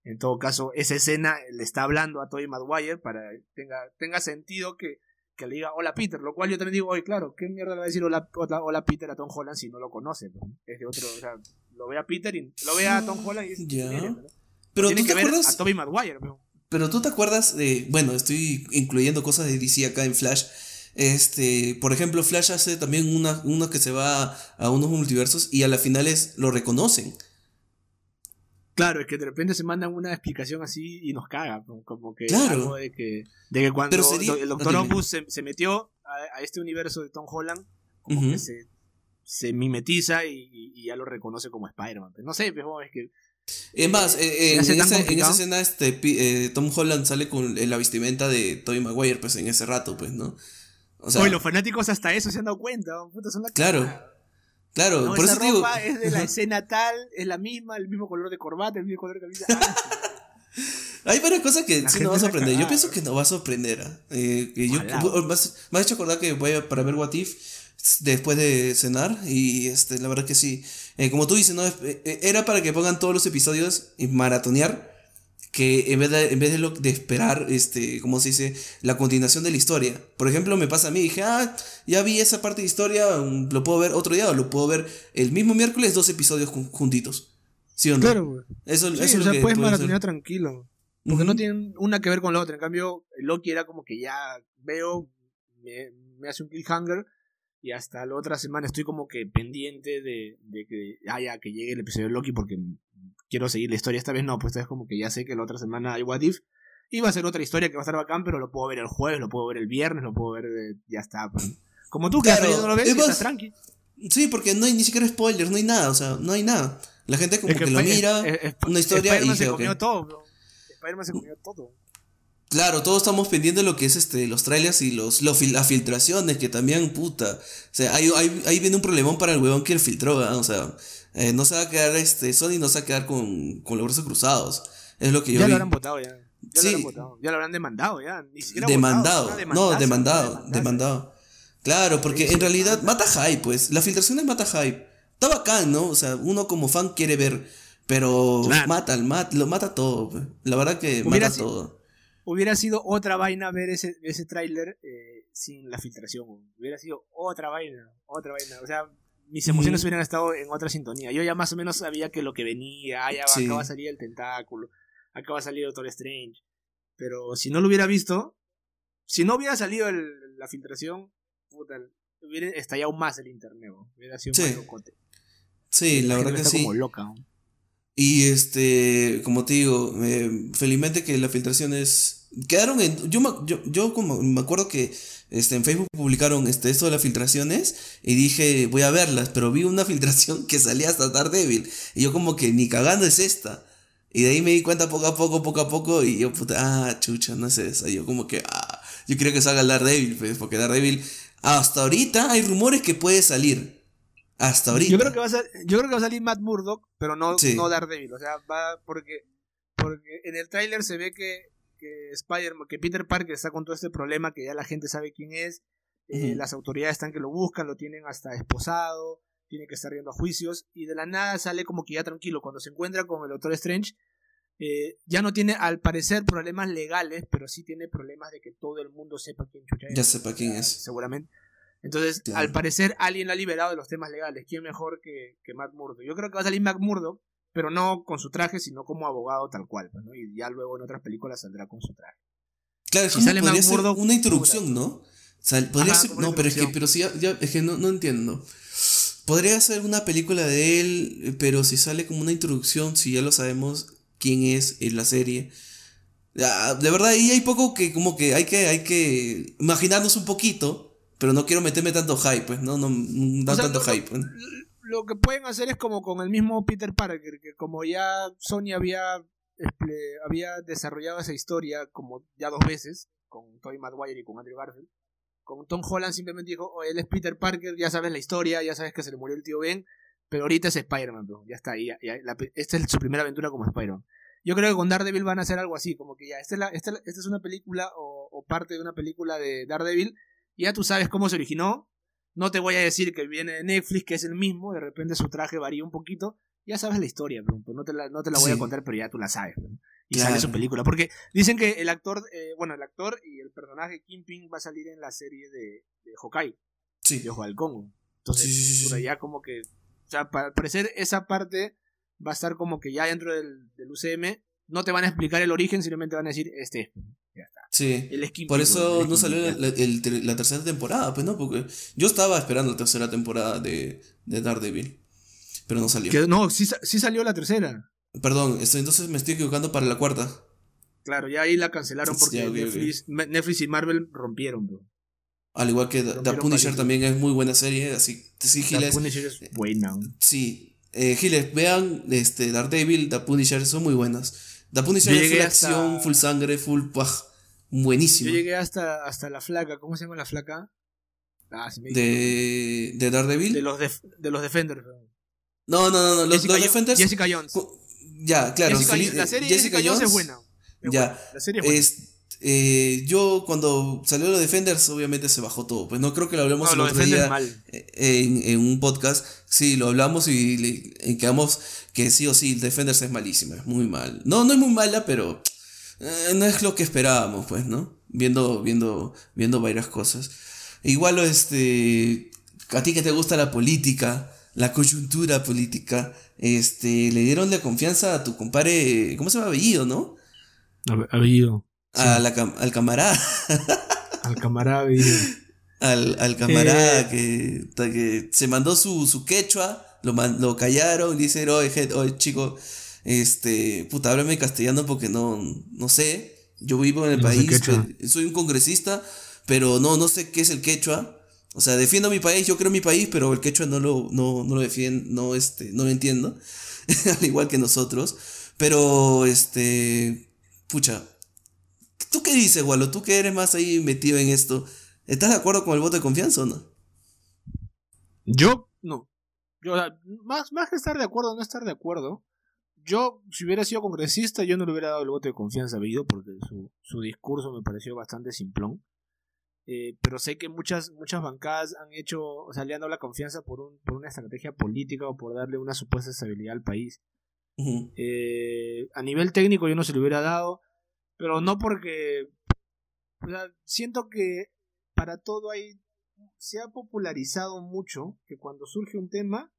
En todo caso, esa escena le está hablando a Tobey Maguire para que tenga, tenga sentido que, que le diga hola Peter, lo cual yo también digo, oye, claro, ¿qué mierda le va a decir hola, hola, hola Peter a Tom Holland si no lo conoce? ¿no? Es de otro, o sea, lo ve a Peter y lo ve a Tom Holland y dice, Ya. Pero tú que te ver acuerdas. a Tobey Maguire, ¿no? Pero tú te acuerdas de. Bueno, estoy incluyendo cosas de DC acá en Flash. Este, por ejemplo, Flash hace también una, una que se va a unos multiversos y a las finales lo reconocen. Claro, es que de repente se mandan una explicación así y nos caga, como- como que Claro. algo de que, de que cuando sería- el Doctor Ah, dime. Opus se, se metió a, a este universo de Tom Holland, como que se, se mimetiza y, y- y ya lo reconoce como Spider-Man. No sé, pero es que Es más, eh, eh, ¿Se en, esa, en esa escena este, pi- eh, Tom Holland sale con la vestimenta de Tobey Maguire, pues en ese rato, pues, ¿no? O sea, Oye, los fanáticos hasta eso se han dado cuenta, ¿no? Puta, son la Claro. claro, No, por esa eso te digo. ropa es de la escena tal, es la misma, el mismo color de corbata, el mismo color de camisa. Ah, Hay varias cosas que La sí nos va a sorprender. Yo pienso que nos va a sorprender. ¿ah? Eh, que yo, has, me has hecho acordar que voy a, para ver What If después de cenar. Y este, la verdad que sí. Eh, como tú dices, ¿no? Eh, eh, era para que pongan todos los episodios y maratonear. Que en vez de, en vez de, lo- de esperar, este, ¿cómo se dice? La continuación de la historia. Por ejemplo, me pasa a mí. Dije, ah, ya vi esa parte de historia. mm, Lo puedo ver otro día o lo puedo ver el mismo miércoles, dos episodios jun- juntitos. ¿Sí o no? claro, güey. Eso, Sí, eso es lo que puedes maratonear tranquilo. Porque no tienen una que ver con la otra. En cambio, Loki era como que ya veo, me, me hace un cliffhanger y hasta la otra semana estoy como que pendiente de, de que haya que llegue el episodio de Loki porque quiero seguir la historia. Esta vez no, pues esta vez como que ya sé que la otra semana hay What If. Y va a ser otra historia que va a estar bacán, pero lo puedo ver el jueves, lo puedo ver el viernes, lo puedo ver, eh, ya está. pues. Como tú que Claro, no lo ves, es y estás más, tranqui. Sí, porque no hay ni siquiera spoilers, no hay nada, o sea, no hay nada. La gente como Es que, lo Sp- mira, es- es- una historia y Spider-Man se comió todo, bro. Spider-Man se comió todo. Claro, todos estamos pendientes de lo que es este, los trailers y los, los las filtraciones, que también, puta. O sea, ahí, ahí, ahí viene un problemón para el huevón que el filtró, ¿verdad? O sea, eh, no se va a quedar, este, Sony no se va a quedar con, con los brazos cruzados. Es lo que yo ya vi. lo habrán votado ya. Ya Sí. lo habrán votado. Ya lo habrán demandado ya. Ni siquiera demandado. votado, no, demandado, demandado. Claro, porque Sí, en realidad mata hype, pues. La filtración es mata hype. Está bacán, ¿no? O sea, uno como fan quiere ver, pero Claro. mata, mat, lo mata todo. pues. La verdad que Hubiera mata todo. Hubiera sido otra vaina ver ese, ese tráiler eh, sin la filtración. Hubiera sido otra vaina, otra vaina. O sea, mis emociones hubieran estado en otra sintonía. Yo ya más o menos sabía que lo que venía, ah, ya va, Sí. acá va a salir el tentáculo, acá va a salir Doctor Strange. Pero si no lo hubiera visto, si no hubiera salido el- la filtración, puta, hubiera estallado más el internet. ¿no? Hubiera sido Sí. más locote. Sí, la gente verdad que sí. como loca. ¿no? Y este, como te digo, eh, felizmente que las filtraciones quedaron en. Yo, me- yo, yo como me acuerdo que este, en Facebook publicaron este, esto de las filtraciones y dije, voy a verlas, pero vi una filtración que salía hasta Daredevil. Y yo, como que ni cagando es esta. Y de ahí me di cuenta poco a poco, poco a poco, y yo, puta, ah, chucha, no es esa. Yo, como que, ah, yo quiero que salga el Daredevil, pues, porque Daredevil, hasta ahorita hay rumores que puede salir. Hasta ahorita. Yo creo que va a ser, yo creo que va a salir Matt Murdock, pero no, Sí. no Daredevil. O sea, va porque, porque en el tráiler se ve que, que Spider-Man, que Peter Parker está con todo este problema, que ya la gente sabe quién es, eh, las autoridades están que lo buscan, lo tienen hasta esposado, tiene que estar yendo a juicios, y de la nada sale como que ya tranquilo. Cuando se encuentra con el Doctor Strange, eh, ya no tiene al parecer problemas legales, pero sí tiene problemas de que todo el mundo sepa quién chucha es Ya sepa quién es. seguramente. Entonces, Claro. al parecer, alguien lo ha liberado de los temas legales. ¿Quién mejor que, que Matt Murdock? Yo creo que va a salir Matt Murdock, pero no con su traje, sino como abogado tal cual. pues, ¿no? Y ya luego en otras películas saldrá con su traje. Claro, Si ¿cómo sale podría ser una introducción, ¿no? O sea, podría Ajá, ser, como una no, pero es que, pero sí, ya, es que no, no entiendo. Podría ser una película de él, eh, pero si sale como una introducción, si ya lo sabemos quién es en la serie. Ya, de verdad, ahí hay poco que, como que hay que, hay que imaginarnos un poquito, pero no quiero meterme tanto hype, pues, ¿no? No, no da O sea, tanto lo- hype. pues. Lo que pueden hacer es como con el mismo Peter Parker, que como ya Sony había, este, había desarrollado esa historia como ya dos veces, con Tobey Maguire y con Andrew Garfield, Con Tom Holland simplemente dijo, oh, él es Peter Parker, ya sabes la historia, ya sabes que se le murió el tío Ben, pero ahorita es Spider-Man, ya está, ahí esta es su primera aventura como Spider-Man. Yo creo que con Daredevil van a hacer algo así, como que ya, esta es, la, esta, es una película o, o, parte de una película de Daredevil, ya tú sabes cómo se originó, no te voy a decir que viene de Netflix, que es el mismo, de repente su traje varía un poquito, ya sabes la historia, pero pues no te la, no te la voy a contar, pero ya tú la sabes. Y sale su película. Porque dicen que el actor, eh, bueno, el actor y el personaje Kingpin va a salir en la serie de, de Hawkeye. Sí. De Ojo Halcón. Entonces, por allá como que, o sea, para parecer esa parte va a estar como que ya dentro del, del UCM no te van a explicar el origen, simplemente van a decir este. Sí. Por eso no salió la, tercera temporada, pues no, porque yo estaba esperando la tercera temporada de, de Daredevil pero no salió. no, sí, sí, salió la tercera. Perdón, entonces me estoy equivocando para la cuarta. Claro, ya ahí la cancelaron porque Netflix, y Marvel rompieron, bro. Al igual que The Punisher también es muy buena serie, así sí, Giles. The Punisher es buena. Sí, eh, Giles, vean este, Daredevil, The Punisher, son muy buenas. The Punisher es full acción, full sangre, full paj, buenísimo. Yo llegué hasta, hasta la flaca, ¿cómo se llama la flaca? Ah, de, de Daredevil. De los, de los Defenders. No, no, no, no. Los, Jessica, Defenders. Jessica Jones. Ya, claro. Jessica, la serie Jessica, Jones, es buena. ya. La serie es buena. eh, yo cuando salió los Defenders, obviamente se bajó todo. Pues no creo que lo hablemos el otro día en, en, un podcast. Sí, lo hablamos y le, quedamos que sí o sí, Defenders es malísima, es muy mal. No, no es muy mala, pero eh, no es lo que esperábamos, pues, ¿no? Viendo, viendo, viendo varias cosas. Igual, este, a ti que te gusta la política, la coyuntura política, este, le dieron la confianza a tu compadre, ¿cómo se llama? Abellido, ¿no? Abellido. al camarada. al camarada Abellido. Al, al camarada eh. que, que, se mandó su, su quechua, lo, lo callaron y dice, oye, oye, chico, este, puta, háblame castellano porque no, no sé. Yo vivo en el país, soy un congresista, pero no, no sé qué es el quechua. O sea, defiendo mi país, yo creo mi país, pero el quechua no lo, no, no lo defiendo, no, este, no lo entiendo. al igual que nosotros. Pero, este, pucha, ¿tú qué dices, Walo? ¿Tú que eres más ahí metido en esto? ¿Estás de acuerdo con el voto de confianza o no? Yo, no. Yo, más, más que estar de acuerdo o no estar de acuerdo, yo, si hubiera sido congresista, yo no le hubiera dado el voto de confianza a Bellido porque su, su discurso me pareció bastante simplón. Eh, pero sé que muchas, muchas bancadas han hecho, o sea, le han dado la confianza por, un, por una estrategia política o por darle una supuesta estabilidad al país. Eh, a nivel técnico yo no se lo hubiera dado, pero no porque, o sea, siento que para todo hay, se ha popularizado mucho que cuando surge un tema,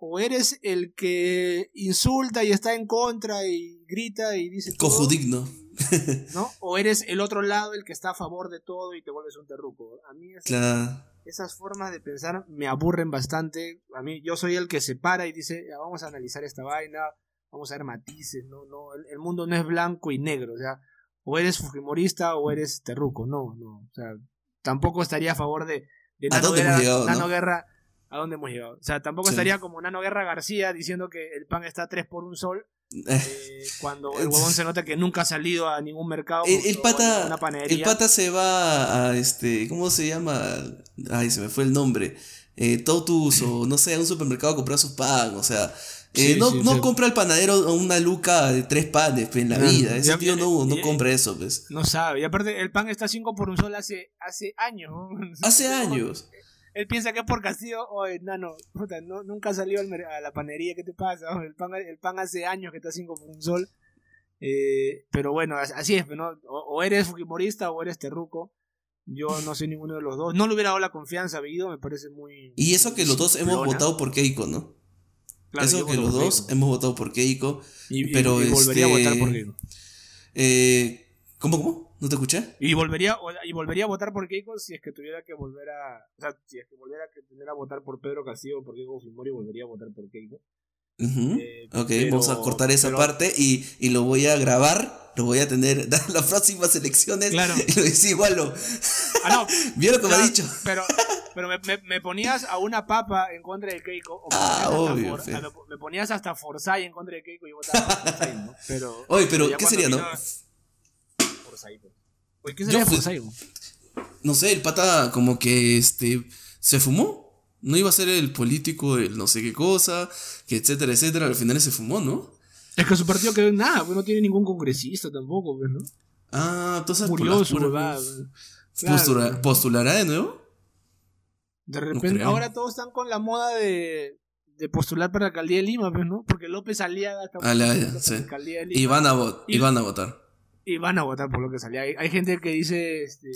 o eres el que insulta y está en contra y grita y dice... Cojo digno. ¿no? O eres el otro lado, el que está a favor de todo y te vuelves un terruco. A mí esas, formas de pensar me aburren bastante. A mí yo soy el que se para y dice, vamos a analizar esta vaina, vamos a ver matices, no, no, el, mundo no es blanco y negro, o sea, o eres fujimorista o eres terruco, no, no, o sea, tampoco estaría a favor de, de Nano, Guerra, ¿A dónde hemos llegado? O sea, tampoco estaría como Nano Guerra García diciendo que el pan está 3 por un sol eh, cuando el huevón se nota que nunca ha salido a ningún mercado. El, pata, el pata se va a este, ¿cómo se llama? Ay, se me fue el nombre. Eh, Totus o no sé, a un supermercado a comprar su pan, o sea. Eh, no, no compra el panadero una luca de tres panes pues, en la vida. Ese tío no, no compra eso, pues. No sabe. Y aparte, el pan está 5 por un sol hace, hace años. Hace años. Él piensa que es por Castillo, oye, nano, puta, no, nunca salió a la panería, ¿qué te pasa? el, pan, el pan hace años que está sin como un sol. Eh, pero bueno, así es, ¿no? O, eres fujimorista o eres terruco. Yo no soy ninguno de los dos. No le hubiera dado la confianza a me parece muy. Y eso que los dos hemos votado por Keiko, ¿no? eso que los dos hemos votado por Keiko. Y, pero volvería a votar por este, Keiko. Eh, ¿Cómo, cómo? ¿No te escuché? Y volvería, y volvería a votar por Keiko si es que tuviera que volver a. O sea, si es que volviera a tener a votar por Pedro Castillo o por Keiko Fujimori, volvería a votar por Keiko. Eh, ok, vamos a cortar esa parte y, y, lo voy a grabar. Lo voy a tener las próximas elecciones. Claro. Y lo dice igual. Lo... Ah, no. ¿Vieron lo que me ha dicho? Pero, pero me, me, ponías a una papa en contra de Keiko. O ah, obvio. me ponías hasta Forsyth en contra de Keiko y votaba por Forsyth, ¿no? Oye, pero ¿qué sería, no? No sé, el pata como que este se fumó. No iba a ser el político, el no sé qué cosa, que etcétera, etcétera. Al final se fumó, ¿no? Es que su partido quedó en nada, pues no tiene ningún congresista tampoco, pues, ¿no? Ah, entonces por postura- Claro. ¿Postulará de nuevo? De repente, ahora todos están con la moda de, de postular para la alcaldía de Lima, pues, ¿no? Porque López Aliaga está Ah, la- postulando para sí. la alcaldía de Lima. Y van a, vo- y Y- van a votar. Y van a votar por lo que salía. Hay, gente que dice, este,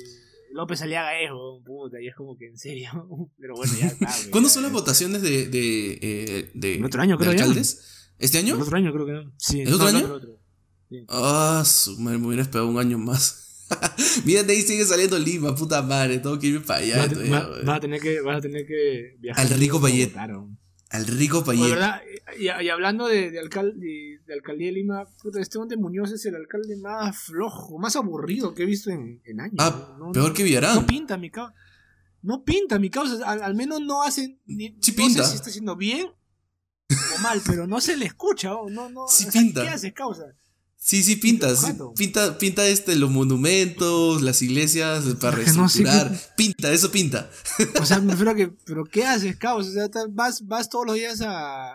López Aliaga es, weón, puta, y es como que en serio. Pero bueno, ya está. ¿Cuándo ya, son las ya. votaciones de, de, eh, de, El otro año, de creo ya. alcaldes? ¿Este año? El otro año creo que no. Sí, ¿El otro no, año? el otro. Ah, su madre, me hubiera esperado un año más. Mira, de ahí sigue saliendo Lima, puta madre. Tengo que irme para allá. Vas a- todavía, vas- a tener que, vas a tener que viajar. Al rico Payet. Al rico Payet. ¿verdad? Y, y hablando de, de, alcal- de- de alcaldía de Lima, puta, Esteban de Muñoz es el alcalde más flojo, más aburrido que he visto en, en años. Ah, ¿no? No- peor que Villarán. No pinta mi causa. No pinta mi causa. Al, al menos no hacen. Ni, Sí no sé si está haciendo bien o mal, pero no se le escucha. ¿o? No, no, Sí o sea, pinta. ¿Qué haces, causa? Sí, sí, pinta. sí, pinta, pinta este, los monumentos, las iglesias para no sé reestructurar. Pinta, eso pinta. O sea, me refiero a que. ¿Pero qué haces, causa? O sea, vas, vas todos los días a-.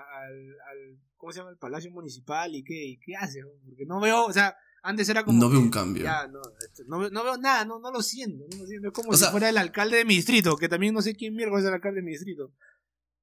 ¿Cómo se llama? El Palacio Municipal y qué, y qué haces. no? Porque no veo. O sea, antes era como. No veo que un cambio. Ya, no, esto- no, veo- no veo nada, no, no lo siento. No lo siento. Es como O si sea- fuera el alcalde de mi distrito, que también no sé quién mierda es el alcalde de mi distrito.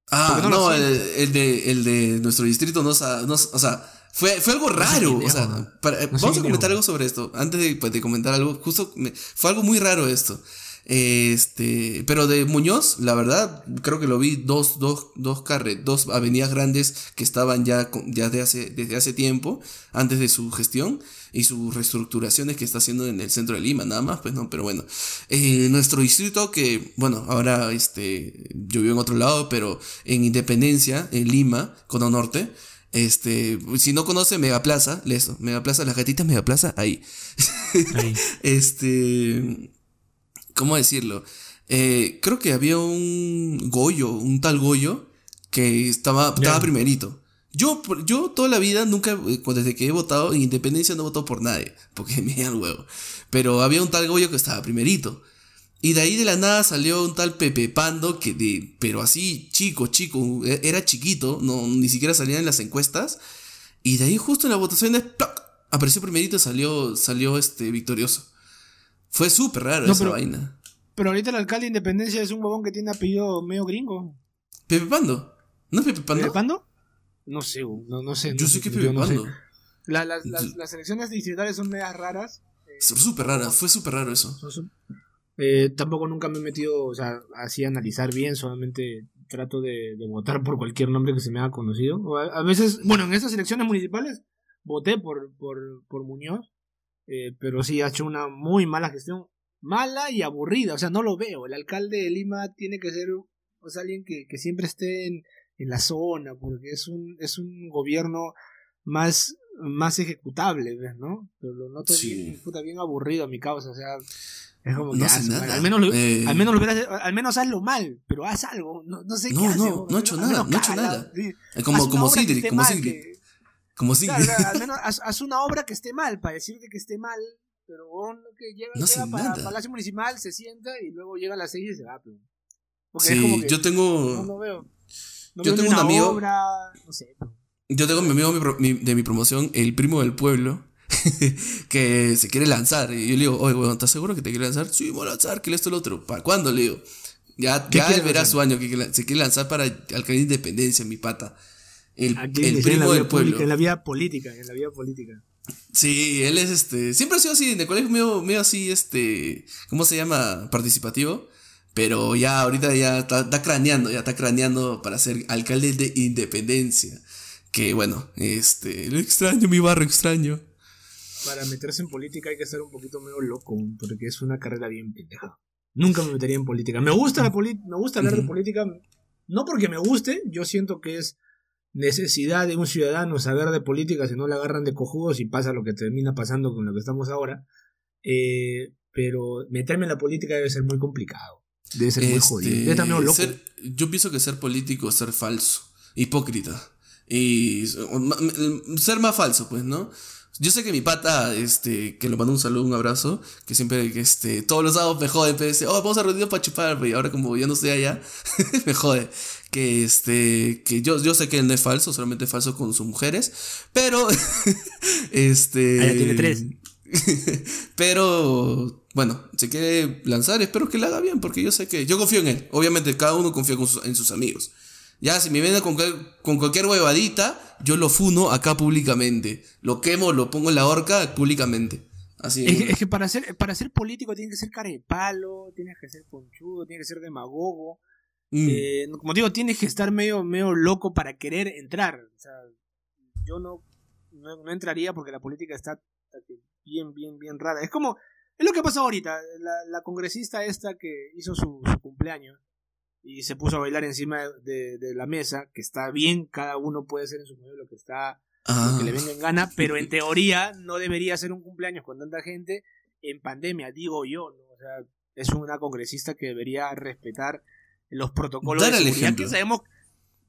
Ah, no el, de, el de nuestro distrito no, o sea, fue, fue algo raro. vamos a comentar algo sobre esto. Antes de, pues, de comentar algo, justo me- fue algo muy raro esto. Este, pero de Muñoz, la verdad, creo que lo vi dos, dos, dos carre, dos avenidas grandes que estaban ya, ya de hace, desde hace tiempo, antes de su gestión y sus reestructuraciones que está haciendo en el centro de Lima, nada más, pues no, pero bueno. Eh, nuestro distrito que, bueno, ahora este, yo vivo en otro lado, pero en Independencia, en Lima, Cono Norte, este, si no conoce Megaplaza, eso, Megaplaza, las gatitas Megaplaza, ahí. Ahí. Este, ¿cómo decirlo? Eh, creo que había un Goyo, un tal Goyo, que estaba, primerito. Yo, yo toda la vida, nunca, eh, desde que he votado en Independencia, no he votado por nadie, porque me da el huevo. Pero había un tal Goyo que estaba primerito. Y de ahí de la nada salió un tal Pepe Pando, que de, pero así, chico, chico, e- era chiquito, no, ni siquiera salía en las encuestas. Y de ahí justo en las votaciones, ¡plac! apareció primerito y salió, salió este, victorioso. Fue súper raro No, esa pero- vaina. Pero ahorita el alcalde de Independencia es un huevón que tiene apellido medio gringo. Pepe Pando. ¿No es Pepe Pando? ¿Pepe Pando? No sé, no, no sé. Yo no sé que yo Pepe sé. Pando. La- las, elecciones distritales son medias raras. Súper rara, fue súper raro eso. Eh, tampoco nunca me he metido, o sea, así a analizar bien, solamente trato de, de votar por cualquier nombre que se me haga conocido. O a, a veces, bueno, en estas elecciones municipales voté por, por, por Muñoz, eh, pero sí ha hecho una muy mala gestión, mala y aburrida, o sea, no lo veo. El alcalde de Lima tiene que ser o sea, alguien que, que siempre esté en, en la zona, porque es un, es un gobierno más, más ejecutable, ¿ves, ¿no? Pero lo noto Sí. bien, puta, bien aburrido a mi causa, o sea, es como que No ah, hace nada. al menos, lo- Eh, al menos lo hubieras- al menos hazlo mal, pero haz algo, no, no sé No, qué hace, no, weón, no ha hecho nada, no ha hecho nada. eh, como como esté como que- Como Sigrid. claro, al menos haz, haz una obra que esté mal, para decirte que esté mal, pero weón, que llega, No llega para nada. Palacio Municipal, se sienta y luego llega a las seis y se va. pero- Porque Sí, es como que yo tengo. no, no veo. No yo veo tengo un amigo- obra, no sé. Yo tengo mi amigo mi de mi promoción, el primo del pueblo, que se quiere lanzar. Y yo le digo, oye, weón, ¿estás seguro que te quiere lanzar? Sí, voy a lanzar, que esto, lo otro. ¿Para cuándo? Le digo. Ya, ¿Qué ya él verá lanzar? su año, que se quiere lanzar para de independencia, mi pata. El, Aquí el primo vida del pueblo. pública, En la vida política, en la vida política. Sí, él es este. Siempre ha sido así, en el colegio medio, medio así, este. ¿Cómo se llama? Participativo. Pero ya ahorita ya está, está craneando, ya está craneando para ser alcalde de Independencia. Que bueno, este. Lo extraño, mi barrio extraño. Para meterse en política hay que ser un poquito medio loco, porque es una carrera bien pendeja. Nunca me metería en política. Me gusta la me gusta hablar de política, no porque me guste, yo siento que es necesidad de un ciudadano saber de política, si no le agarran de cojudos y pasa lo que termina pasando con lo que estamos ahora. Eh, pero meterme en la política debe ser muy complicado. Debe ser muy Este, jodido. Loco. ser- yo pienso que ser político es ser falso, hipócrita. Y ser más falso, pues, ¿no? Yo sé que mi pata, este, que le mando un saludo, un abrazo, que siempre, este, todos los sábados me jode, pero dice, oh, vamos a reunirnos para chupar, y ahora como yo no estoy allá, me jode. Que este, que yo, yo sé que él no es falso, solamente es falso con sus mujeres, pero, este... Allá tiene tres. pero, bueno, se quiere lanzar, espero que lo haga bien, porque yo sé que, yo confío en él, obviamente cada uno confía en sus amigos. Ya, si me viene con, con cualquier huevadita, yo lo funo acá públicamente. Lo quemo, lo pongo en la horca públicamente. Así es, que, para ser, para ser político tiene que ser cara de palo, tienes que ser conchudo, tienes que ser demagogo. Mm. Eh, como digo, tienes que estar medio, medio loco para querer entrar. O sea, yo no, no, entraría porque la política está, bien, bien, bien rara. Es como, es lo que pasa ahorita. La, la congresista esta que hizo su, su cumpleaños y se puso a bailar encima de, la mesa, que está bien, cada uno puede hacer en su medio lo que está, lo que le ah. venga en gana, pero en teoría no debería ser un cumpleaños con tanta gente en pandemia, digo yo, ¿no? O sea, es una congresista que debería respetar los protocolos de seguridad que sabemos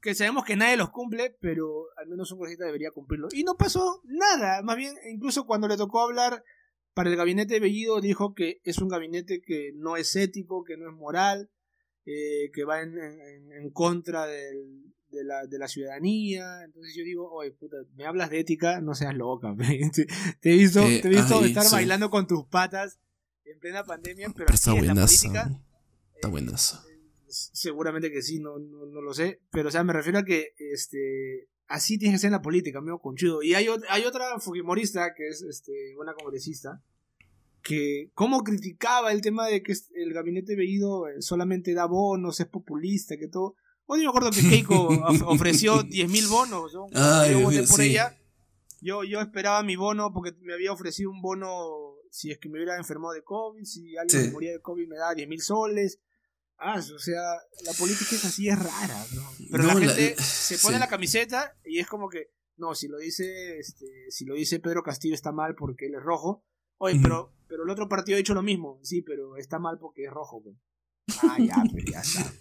que sabemos que nadie los cumple, pero al menos un congresista debería cumplirlo. Y no pasó nada, más bien, incluso cuando le tocó hablar para el gabinete de Bellido, dijo que es un gabinete que no es ético, que no es moral, eh, que va en, en, contra del, de, la, de la ciudadanía. Entonces yo digo, oye, puta, me hablas de ética, no seas loca. te, he visto, te he visto estar bailando con tus patas en plena pandemia, pero, está buena la política. Está eh, buena seguramente que sí, no, no, no, lo sé. Pero, o sea, me refiero a que este así tiene que ser en la política, amigo conchudo. Y hay, hay otra fujimorista que es este, una congresista que cómo criticaba el tema de que el gabinete veído eh, solamente da bonos, es populista, que todo. Hoy me acuerdo que Keiko ofreció 10.000 bonos. Yo, yo voté por ella. Yo, yo esperaba mi bono porque me había ofrecido un bono si es que me hubiera enfermado de COVID, si alguien moría de COVID me da 10.000 soles. Ah, o sea, la política es así, es rara, Pero la gente se pone la camiseta y es como que, no, si lo dice, este, si lo dice Pedro Castillo está mal porque él es rojo. Oye, pero pero el otro partido ha hecho lo mismo. Sí, pero está mal porque es rojo. Pues. Ah, ya, pero ya está.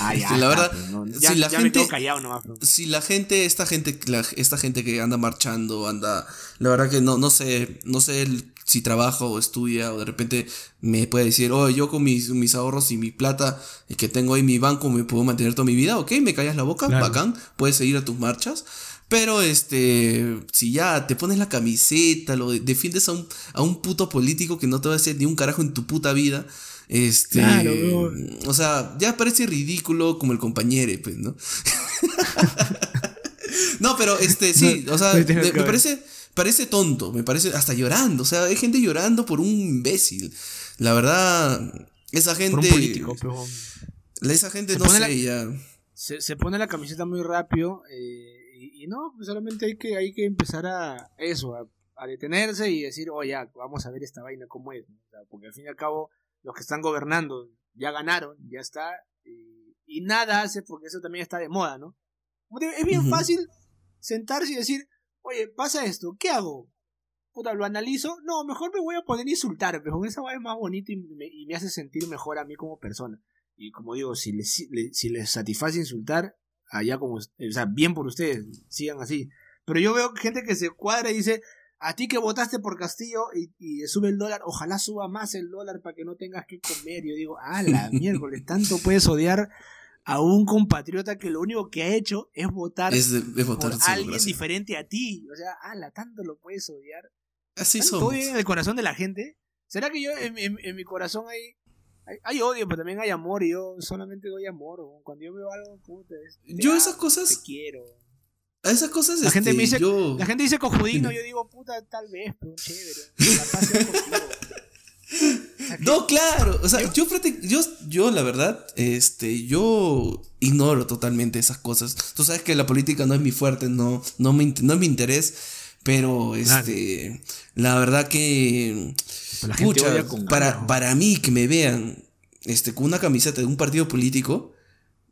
Ah, ya. la verdad, pues, ya, si la gente, me callado nomás. Pues. Si la gente, esta gente, esta gente que anda marchando, anda, la verdad que no, no sé, no sé si trabaja o estudia o de repente me puede decir, oh, yo con mis, mis ahorros y mi plata que tengo ahí en mi banco me puedo mantener toda mi vida, ok, me callas la boca, bacán, puedes seguir a tus marchas. Pero este, si ya te pones la camiseta, lo defiendes a un, a un puto político que no te va a hacer ni un carajo en tu puta vida. Este, o sea, ya parece ridículo como el compañero, pues, ¿no? no, pero este, sí, o sea, me parece, parece tonto, me parece hasta llorando, o sea, hay gente llorando por un imbécil. La verdad, esa gente. Por un político, pero... Esa gente no sé, ya. Se, se, pone la camiseta muy rápido. Eh, y, no, pues solamente hay que, hay que empezar a eso, a, detenerse y decir, oye, oh, vamos a ver esta vaina cómo es. porque al fin y al cabo, los que están gobernando ya ganaron, ya está, y, nada hace porque eso también está de moda, ¿no? Es bien fácil sentarse y decir, oye, pasa esto, ¿qué hago? Puta, lo analizo, no, mejor me voy a poner a insultar, pero esa vaina es más bonita y me, y me, hace sentir mejor a mí como persona. Y como digo, si les, si les satisface insultar, allá como, o sea, bien por ustedes, sigan así. Pero yo veo gente que se cuadra y dice, a ti que votaste por Castillo y, y sube el dólar, ojalá suba más el dólar para que no tengas que comer. Yo digo, ah, la miércoles, tanto puedes odiar a un compatriota que lo único que ha hecho es votar, por alguien diferente a ti. O sea, ala, tanto lo puedes odiar. Así somos. en el corazón de la gente? ¿Será que yo en, en mi corazón hay hay, odio, pero también hay amor y yo solamente doy amor. Cuando yo veo algo, puta, yo esas cosas. Te quiero. A esas cosas la gente me dice, yo... la gente dice cojudino, yo digo, puta, tal vez, pero chévere. La no, claro, o sea, yo, yo, yo, la verdad, este, yo ignoro totalmente esas cosas. Tú sabes que la política no es mi fuerte, no, no, me, no es mi interés, pero, este, la verdad que para, para mí que me vean este, con una camiseta de un partido político,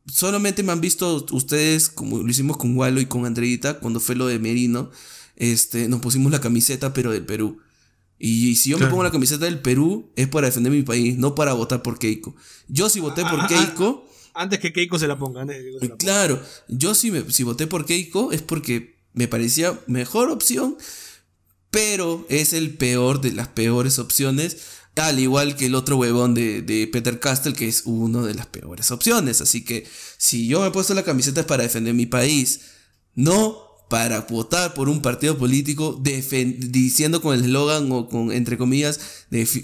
solamente me han visto ustedes, como lo hicimos con Walo y con Andreita, cuando fue lo de Merino, este, nos pusimos la camiseta, pero del Perú. Y si yo me pongo la camiseta del Perú, es para defender mi país, no para votar por Keiko. Yo si voté por ah, ah, ah, Keiko... Antes que Keiko se la ponga. claro, yo si, me, si voté por Keiko es porque me parecía mejor opción pero es el peor de las peores opciones. Al igual que el otro huevón de, de Peter Castell, que es uno de las peores opciones. Así que si yo me he puesto la camiseta es para defender mi país, no para votar por un partido político diciendo con el eslogan o con, entre comillas,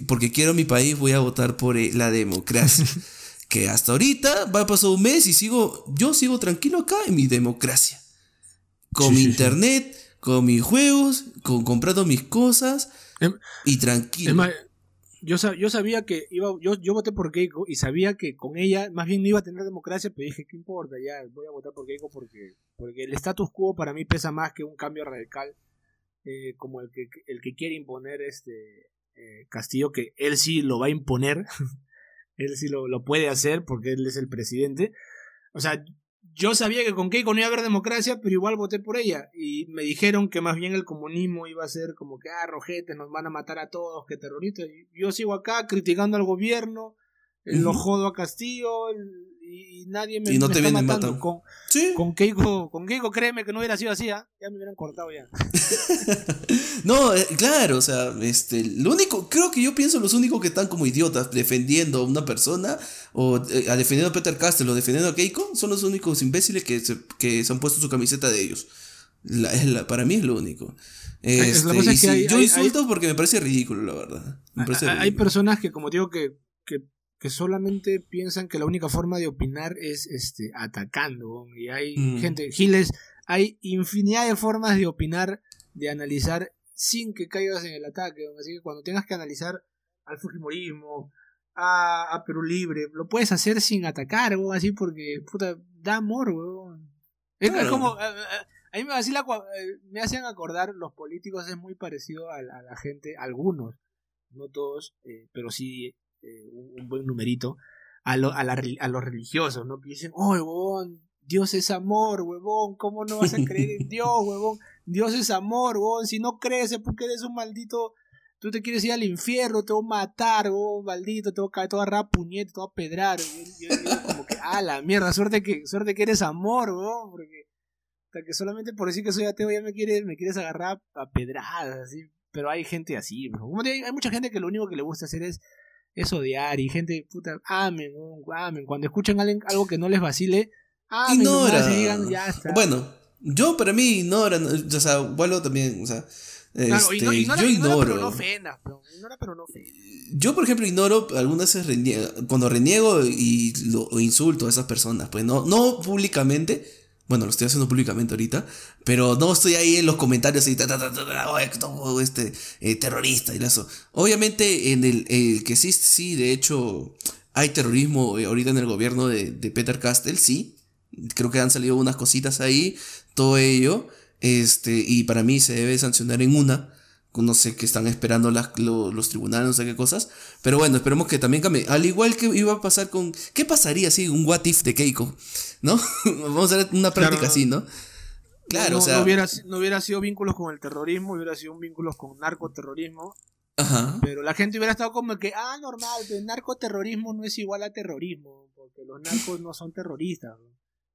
porque quiero mi país, voy a votar por eh, la democracia. que hasta ahorita va a pasar un mes y sigo, yo sigo tranquilo acá en mi democracia. Con mi internet, con mis juegos, con comprando mis cosas em, y tranquilo. yo, yo sabía que iba, yo, yo voté por Keiko y sabía que con ella más bien no iba a tener democracia, pero dije, ¿qué importa? Ya voy a votar por Keiko porque, porque el status quo para mí pesa más que un cambio radical eh, como el que, el que quiere imponer este eh, Castillo, que él sí lo va a imponer, él sí lo, lo puede hacer porque él es el presidente. O sea, yo sabía que con Keiko no iba a haber democracia, pero igual voté por ella. Y me dijeron que más bien el comunismo iba a ser como que, ah, rojetes, nos van a matar a todos, que terroristas. yo sigo acá criticando al gobierno, lo jodo a Castillo, y, nadie me, y no te está matando. Con, con, Keiko, con Keiko, créeme que no hubiera sido así, ¿ah? ya me hubieran cortado ya. no, eh, claro, o sea, este, lo único, creo que yo pienso los únicos que están como idiotas defendiendo a una persona, o eh, a defendiendo a Peter Castell o defendiendo a Keiko, son los únicos imbéciles que se, que se han puesto su camiseta de ellos. La, para mí es lo único. Este, yo insulto porque me parece ridículo, la verdad. hay personas que, como digo, que, que que solamente piensan que la única forma de opinar es este atacando y hay mm. gente giles hay infinidad de formas de opinar de analizar sin que caigas en el ataque así que cuando tengas que analizar al fujimorismo a, Perú Libre lo puedes hacer sin atacar así porque puta da amor es, como a, mí me, eh, me hacen acordar los políticos es muy parecido a, la gente algunos no todos eh, pero sí eh, un, buen numerito, a, lo, a, la, a, los religiosos, ¿no? Que dicen, oh, huevón, Dios es amor, huevón, ¿cómo no vas a creer en Dios, huevón? Dios es amor, huevón, si no crees es porque eres un maldito, tú te quieres ir al infierno, te voy a matar, huevón, maldito, te voy a caer, te voy a agarrar puñete, te voy a pedrar, yo, como que, ah, la mierda, suerte que, suerte que eres amor, huevón, porque que solamente por decir que soy ateo ya me quieres, me quieres agarrar a pedradas, así, pero hay gente así, hay mucha gente que lo único que le gusta hacer es es odiar y gente, puta, amen, amen. Cuando escuchan algo que no les vacile, amen, ignora. digan, ya está. Bueno, yo para mí ignora, o sea, vuelvo también, o sea, este, yo ignoro. pero no ofendas, ignora pero no Yo, por ejemplo, ignoro algunas veces cuando reniego y lo insulto a esas personas, pues no, no públicamente, bueno, lo estoy haciendo públicamente ahorita, pero no estoy ahí en los comentarios y este eh, terrorista y eso. Obviamente en el, que sí, sí, de hecho hay terrorismo eh, ahorita en el gobierno de, Peter Castell, sí. Creo que han salido unas cositas ahí, todo ello. Este, y para mí se debe sancionar en una no sé qué están esperando los tribunales, no sé qué cosas. Pero bueno, esperemos que también cambie. Al igual que iba a pasar con. ¿Qué pasaría si un what if de Keiko? ¿No? Vamos a hacer una práctica así, ¿no? Claro, o sea. No hubiera, no hubiera sido vínculos con el terrorismo, hubiera sido un vínculo con narcoterrorismo. Ajá. Pero la gente hubiera estado como que, ah, normal, el narcoterrorismo no es igual a terrorismo, porque los narcos no son terroristas,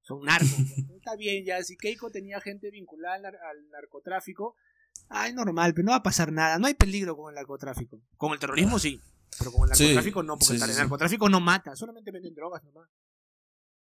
son narcos. Está bien, ya, si Keiko tenía gente vinculada al narcotráfico, Ay, normal, pero no va a pasar nada. No hay peligro con el narcotráfico. Con el terrorismo sí, pero con el narcotráfico no, porque el narcotráfico no mata, solamente venden drogas nomás.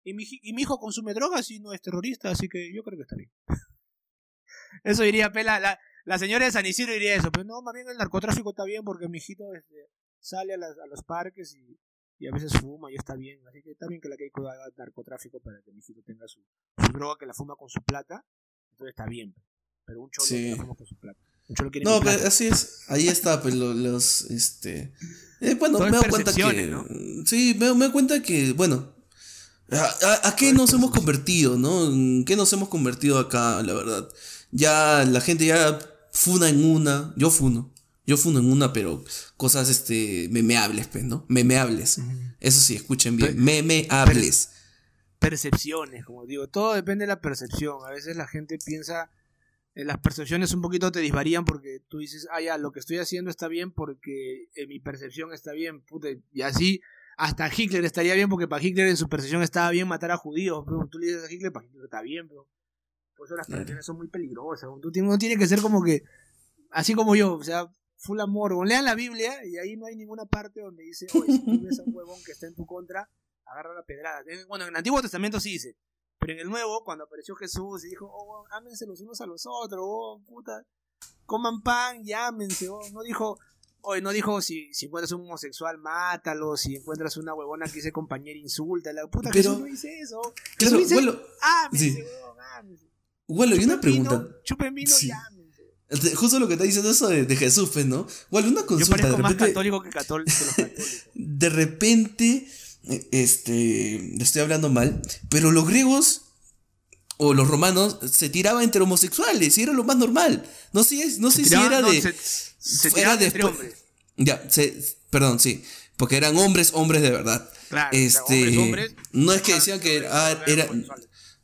Y mi, y mi hijo consume drogas y no es terrorista, así que yo creo que está bien. eso diría Pela, la, la señora de San Isidro diría eso, pero no, más bien el narcotráfico está bien porque mi hijito este, sale a, a, los parques y, y, a veces fuma y está bien. Así que está bien que la Keiko haga narcotráfico para que mi hijito tenga su, su droga que la fuma con su plata. Entonces está bien pero un cholo sí. con su plata. no, pero así es. Ahí está, pues los. este eh, Bueno, me doy cuenta que. ¿no? Sí, me, me doy cuenta que, bueno. ¿A, qué nos hemos convertido, no? qué nos hemos convertido acá, la verdad? Ya la gente ya funa en una. Yo funo. Yo funo en una, pero cosas este memeables, pues, ¿no? Memeables. Eso sí, escuchen bien. memeables. percepciones, como digo. Todo depende de la percepción. A veces la gente piensa eh, las percepciones un poquito te disvarían porque tú dices, ah, ya, lo que estoy haciendo está bien porque en mi percepción está bien, puta, y así hasta Hitler estaría bien porque para Hitler en su percepción estaba bien matar a judíos, pero tú le dices a Hitler, para Hitler está bien, pero por eso las percepciones son muy peligrosas, tú tienes que ser como que así como yo, o sea, full amor. O lean la Biblia y ahí no hay ninguna parte donde dice, oye, si tú ves a un huevón que está en tu contra, agarra la pedrada. Bueno, en el Antiguo Testamento sí dice, pero en el Nuevo, cuando apareció Jesús y dijo, oh, ámense los unos a los otros, oh, puta, coman pan y ámense, oh, no dijo, Hoy no dijo si, si encuentras un homosexual, mátalo. Si encuentras una huevona que dice compañera, insulta. La puta que no dice eso. Claro, dice, bueno, ámense, Bueno, y una pregunta. chupen vino y ámense. Justo lo que está diciendo eso de, Jesús, pues, ¿no? Bueno, una consulta. Yo de repente, más católico que, católico, los católicos. De repente, este, estoy hablando mal, pero los griegos o los romanos se tiraban entre homosexuales y era lo más normal. No sé, no sé si era de. Se, tiraban entre hombres. Ya, perdón, sí. Porque eran hombres, hombres de verdad. Claro, este, hombres, no es que decían que ah, era,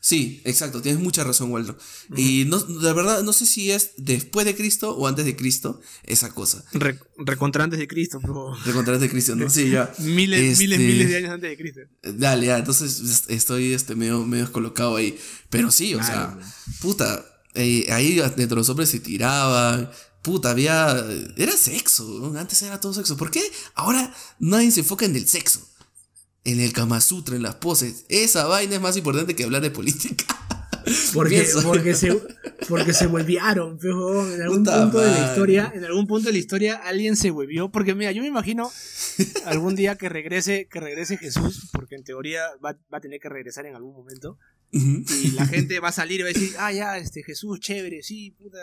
Sí, exacto, tienes mucha razón, Waldo. Y no, de verdad, no sé si es después de Cristo o antes de Cristo esa cosa. Re, recontra antes de Cristo, bro. Recontra antes de Cristo, ¿no? Sí, ya. miles, miles, este, miles de años antes de Cristo. Dale, ya, entonces estoy este, medio, medio descolocado ahí. Pero sí, o sea, puta, eh, ahí dentro los hombres se tiraban. Puta, había. Era sexo, antes era todo sexo. ¿Por qué ahora nadie se enfoca en el sexo? En el Kama Sutra, en las poses. Esa vaina es más importante que hablar de política. Porque, porque, se, porque se hueviaron, en algún punto de la historia, en algún punto de la historia alguien se huevió, porque mira, yo me imagino algún día que regrese, que regrese Jesús, porque en teoría va, a tener que regresar en algún momento, y la gente va a salir y va a decir, ah ya, este Jesús, chévere, sí, puta,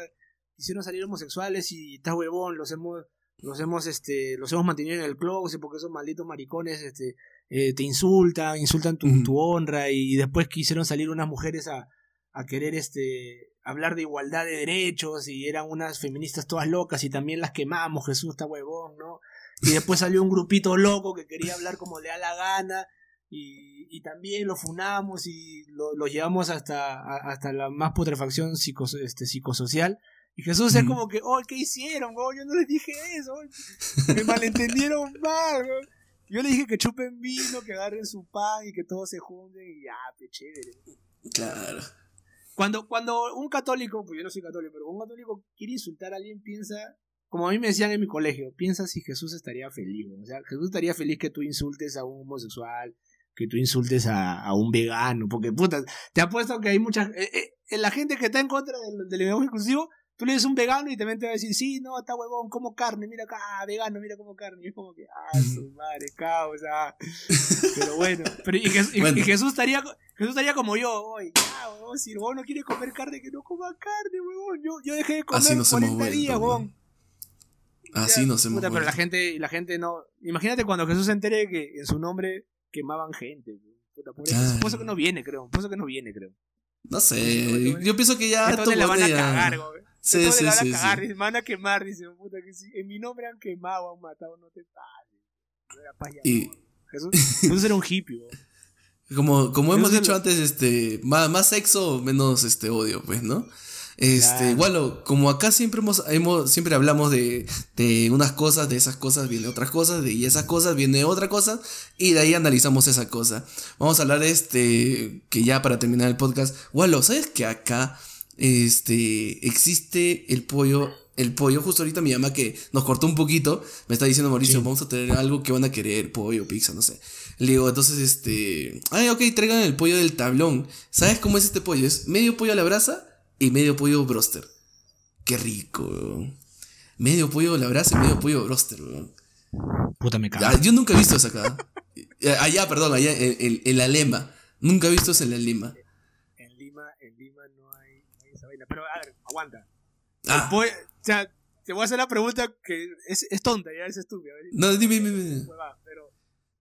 quisieron salir homosexuales y está huevón, los hemos, los hemos, este, los hemos mantenido en el closet porque esos malditos maricones, este, eh, te insultan, insultan tu, honra y, después quisieron salir unas mujeres a, a, querer este hablar de igualdad de derechos y eran unas feministas todas locas y también las quemamos, Jesús está huevón, ¿no? Y después salió un grupito loco que quería hablar como le da la gana y, y también lo funamos y lo, llevamos hasta, hasta la más putrefacción este, psicosocial. Y Jesús es como que, oh, ¿qué hicieron? Oh, yo no les dije eso. Me malentendieron mal. Yo le dije que chupen vino, que agarren su pan y que todos se junten y ya, qué chévere. Claro. Cuando, cuando un católico, pues yo no soy católico, pero un católico quiere insultar a alguien, piensa, como a mí me decían en mi colegio, piensa si Jesús estaría feliz. O sea, Jesús estaría feliz que tú insultes a un homosexual, que tú insultes a, un vegano, porque puta, te apuesto que hay mucha... Eh, eh, la gente que está en contra del, del lenguaje inclusivo Tú le dices un vegano y también te va a decir, sí, no, está huevón, como carne, mira acá, ah, vegano, mira como carne. Y es como que, ah, su madre, causa. Pero bueno, pero, y, Jesús, estaría, Jesús estaría como yo, hoy, ah, huevón, si el huevón no quiere comer carne, que no coma carne, huevón. Yo, yo dejé de comer Así 40 días, huevón. Así no se puta, Pero la gente, la gente no. Imagínate cuando Jesús se entere que en su nombre quemaban gente. Puta, por eso, que no viene, creo. Por eso que no viene, creo. No sé. Yo pienso que ya. Esto le van a cagar, güey. Sí, sí, sí, cagar, sí. van a quemar, dice, puta, que si en mi nombre han quemado, han matado, no te pases. y... Jesús, Jesús era un hippie, Como, como hemos dicho antes, este, más, más sexo, menos este odio, pues, ¿no? Este, igual, como acá siempre hemos, hemos, siempre hablamos de, de unas cosas, de esas cosas viene otras cosas, de y esas cosas viene otra cosa, y de ahí analizamos esa cosa. Vamos a hablar de este, que ya para terminar el podcast, Wallo, ¿sabes que acá este, existe el pollo. El pollo, justo ahorita mi mamá que nos cortó un poquito, me está diciendo Mauricio, vamos a tener algo que van a querer, pollo, pizza, no sé. Le digo, entonces, este, ay, ok, traigan el pollo del tablón. ¿Sabes cómo es este pollo? Es medio pollo a la brasa y medio pollo broster. Qué rico, Medio pollo a la brasa y medio pollo broster, Puta me cago. yo nunca he visto eso acá. Eh, allá, perdón, allá en, la Lema. Nunca he visto eso en la Lima. Pero a ver, aguanta. Ah. o sea, te voy a hacer la pregunta que es, es tonta, ya es estúpida. No, dime, dime, Pero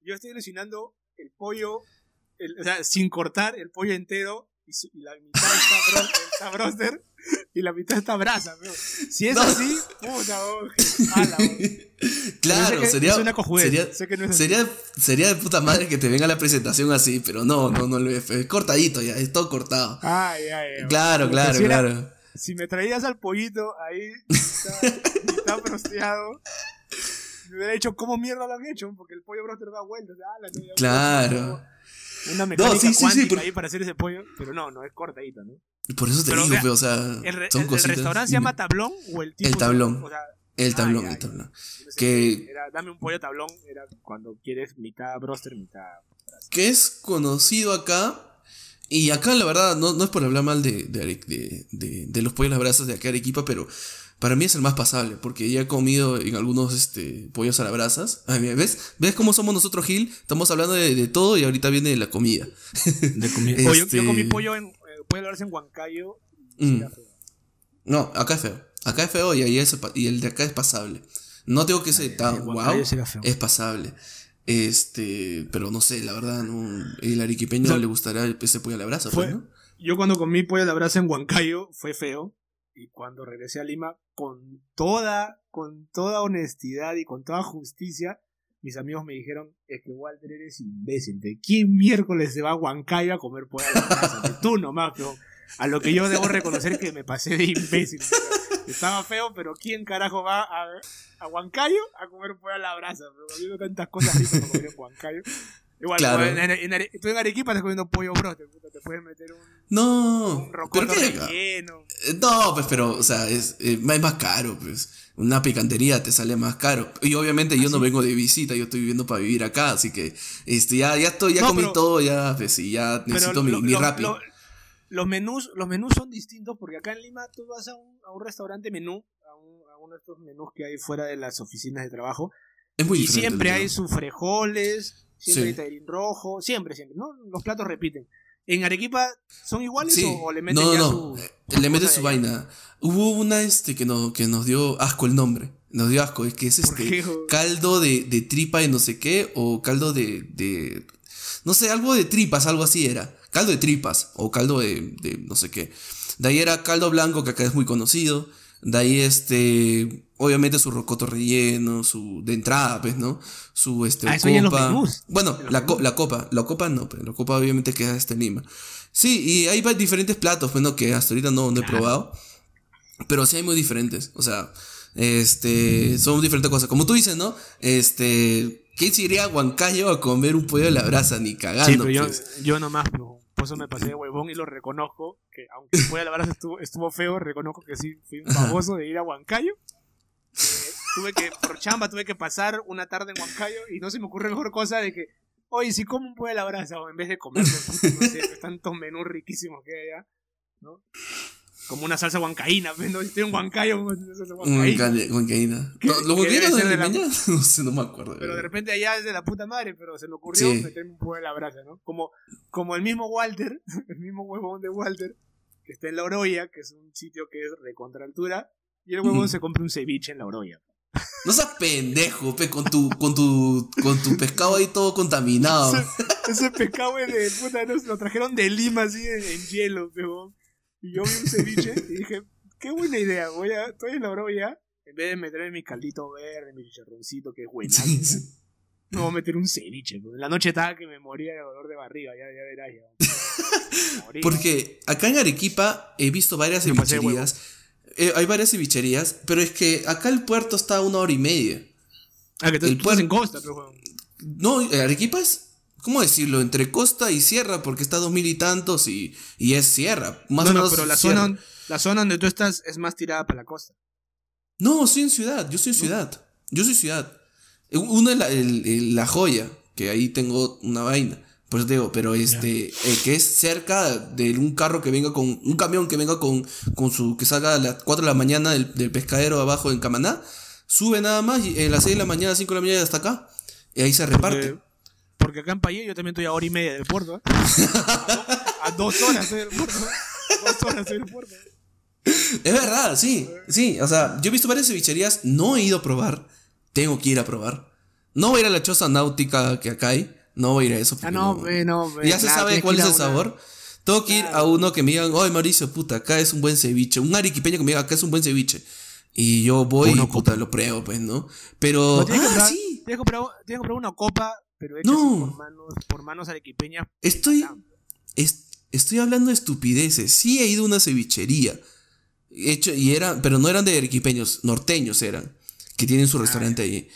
yo estoy alucinando el pollo, o sea, sin cortar el pollo entero y, la mitad está, está broster y la mitad está brasa, Si es así, puta, Claro, sería, sería, sería, de puta madre que te venga la presentación así, pero no, no, no lo es, cortadito ya, es todo cortado. Ay, ay, ay. Claro, claro, claro. si me traías al pollito ahí, está, está brosteado. Me hubiera dicho, ¿cómo mierda lo han hecho? Porque el pollo broster da vueltas. claro. Una mecánica no, sí, cuántica ahí para hacer ese pollo, pero no, no es cortadito, ¿no? Por eso te Pero, digo, mira, pe, o sea, ¿El, re- son el- el cositas. restaurante se llama Tablón o el tipo? El Tablón. O sea, El tablón, el tablón. Que- Era, dame un pollo tablón, era cuando quieres mitad broster, mitad... que es conocido acá. Y acá, la verdad, no, no es por hablar mal de, de, Are- de- de- de los pollos a las brasas de acá de Arequipa, pero para mí es el más pasable, porque ya he comido en algunos este, pollos a las brasas. Ay, ¿ves? ¿Ves cómo somos nosotros, Gil? Estamos hablando de, de todo y ahorita viene la comida. De comida. Este- yo, yo comí pollo en... Eh, la brasa en Huancayo. Mm. No, acá es feo. Acá es feo y, ahí es, y el de acá es pasable. No digo que sea tan en wow, es pasable. Este, pero no sé, la verdad, no, el arequipeño O sea, le gustará ese pollo a la brasa, fue- pues, ¿no? Yo cuando comí pollo a la brasa en Huancayo fue feo. Y cuando regresé a Lima, con toda, con toda honestidad y con toda justicia, mis amigos me dijeron, es que Walter eres imbécil. ¿De quién miércoles se va a Huancayo a comer a la? De tú nomás, pero a lo que yo debo reconocer que me pasé de imbécil. Estaba feo, pero ¿quién carajo va a, a Huancayo a comer a la brasa? Pero tantas cosas ricas para comer en Huancayo. Igual, Claro. en, tú en Arequipa estás comiendo pollo brote, te puedes meter un, No, un ¿pero rocoto relleno. Eh, No, pues, pero, o sea, es, eh, es más caro, pues. Una picantería te sale más caro. Y obviamente yo no vengo de visita, yo estoy viviendo para vivir acá, así que este, ya, ya estoy, ya No, comí pero- todo, ya, pues sí, ya necesito mi, lo- mi los menús, los menús son distintos porque acá en Lima tú vas a un, a un restaurante menú, a, un- a uno de estos menús que hay fuera de las oficinas de trabajo, es muy y siempre hay sus frijoles, siempre Sí. hay rojo, siempre, siempre, ¿no? Los platos repiten. ¿En Arequipa son iguales Sí. o, o le meten no, ya no, su... eh, le mete cosa su vaina. Hubo una este que, no, que nos dio asco el nombre. Nos dio asco. Es que es ¿Por este caldo de, de tripa de no sé qué. O caldo de, de. No sé, algo de tripas, algo así era. Caldo de tripas. O caldo de, de no sé qué. De ahí era caldo blanco, que acá es muy conocido. De ahí este. Obviamente su rocoto relleno, su. de entrada, pues, ¿no? Su este. Ah, eso ya en los copa. menús. Bueno, la, co- la copa. La copa no, pero la copa obviamente queda hasta en Lima. Sí, y hay diferentes platos, bueno, que hasta ahorita no, no he Claro. probado. Pero sí hay muy diferentes. O sea, este. Son diferentes cosas. Como tú dices, ¿no? Este. ¿Quién se iría a Huancayo a comer un pollo a la brasa? Ni cagando. Sí, pero yo, pues. yo nomás, pero por eso me pasé de huevón y lo reconozco, que aunque el pollo a la brasa estuvo, estuvo feo, reconozco que sí, fui un baboso de ir a Huancayo. Eh, tuve que, por chamba, tuve que pasar una tarde en Huancayo y no se me ocurre mejor cosa de que, oye, si como un pollo a la brasa, o en vez de puta, no sé, pues, tantos menús riquísimos que hay allá, ¿no? Como una salsa huancaína, pues, ¿no? Estoy en Huancayo, una salsa huancaína. Huancayo- Huancaína. Que- No, ¿Los que huancaínos debe de de la-? No sé, no me acuerdo. Pero de repente allá es de la puta madre, pero se me ocurrió Sí. meterme un pollo en la brasa, ¿no? Como, como el mismo Walter, el mismo huevón de Walter, que está en La Oroya, que es un sitio que es recontra altura, y el huevón Ujú. se compra un ceviche en La Oroya. No seas pendejo, pe, con tu, con tu, con tu pescado ahí todo contaminado. Ese pescado es de puta, nos lo trajeron de Lima así en, en hielo, huevón. Y yo vi un ceviche y dije, qué buena idea, voy a, estoy en La Oroya, en vez de meterme mi caldito verde, mi chicharroncito, que es buenazo, Sí, sí. No voy a meter un ceviche. En la noche estaba que me moría de dolor de barriga, ya, ya verás. Ya. Porque acá en Arequipa he visto varias Me cevicherías. Eh, hay varias cevicherías, pero es que acá el puerto está a una hora y media. Ah, que tú, el tú estás puer- en costa, pero. No, Arequipa es, ¿cómo decirlo? Entre costa y sierra, porque está a dos mil y tantos y, y es sierra. Más No, o no, menos pero la sierra. zona, la zona donde tú estás es más tirada para la costa. No, soy en ciudad, yo soy en ciudad. Yo soy ciudad. Eh, Uno es la, el- el- la joya, que ahí tengo una vaina. Pues digo, pero este, eh, que es cerca de un carro que venga con, un camión que venga con, con su, que salga a las 4 de la mañana del, del pescadero abajo en Camaná, sube nada más y a las 6 de la mañana, 5 de la mañana hasta acá, y ahí se reparte. Porque, porque acá en Payé yo también estoy a hora y media del puerto. ¿eh? A, a dos horas del puerto. ¿eh? Dos horas del puerto. Es verdad, sí, sí, o sea, yo he visto varias cevicherías, no he ido a probar, tengo que ir a probar. No voy a ir a la choza náutica que acá hay, no voy a ir a eso. Ah, no, no. Ya se Claro, sabe cuál que es el una- sabor. Tengo que ir a uno que me digan, oye Mauricio, puta, acá es un buen ceviche. Un arequipeño que me diga, acá es un buen ceviche. Y yo voy Uno y puta, lo pruebo, pues, ¿no? Pero. No, tienes, que ah, comprar, sí. tienes, que comprar, tienes que comprar una copa, pero hecha No. por manos, por manos arequipeñas. Estoy. Ah, es- estoy hablando de estupideces. Sí he ido a una cevichería. Hecho, y era, pero no eran de arequipeños, norteños eran. Que tienen su restaurante ahí.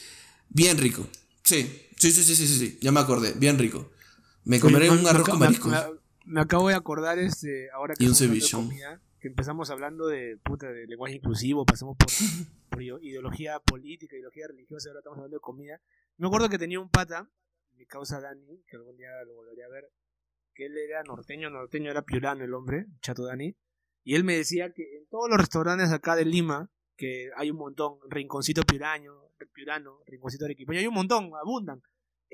Bien rico. Sí, sí, sí, sí, sí, sí, sí, Ya me acordé. Bien rico. Me comeré Oye, un arroz con mariscos. Me, me acabo de acordar este, ahora que, Y un comida, que empezamos hablando de puta de lenguaje inclusivo, pasamos por, por ide- ideología política, ideología religiosa, ahora estamos hablando de comida. Me acuerdo que tenía un pata, mi causa Dani, que algún día lo volvería a ver, que él era norteño, norteño era piurano el hombre, chato Dani, y él me decía que en todos los restaurantes acá de Lima, que hay un montón, rinconcito piuraño, piurano, rinconcito arequipeño, hay un montón, abundan.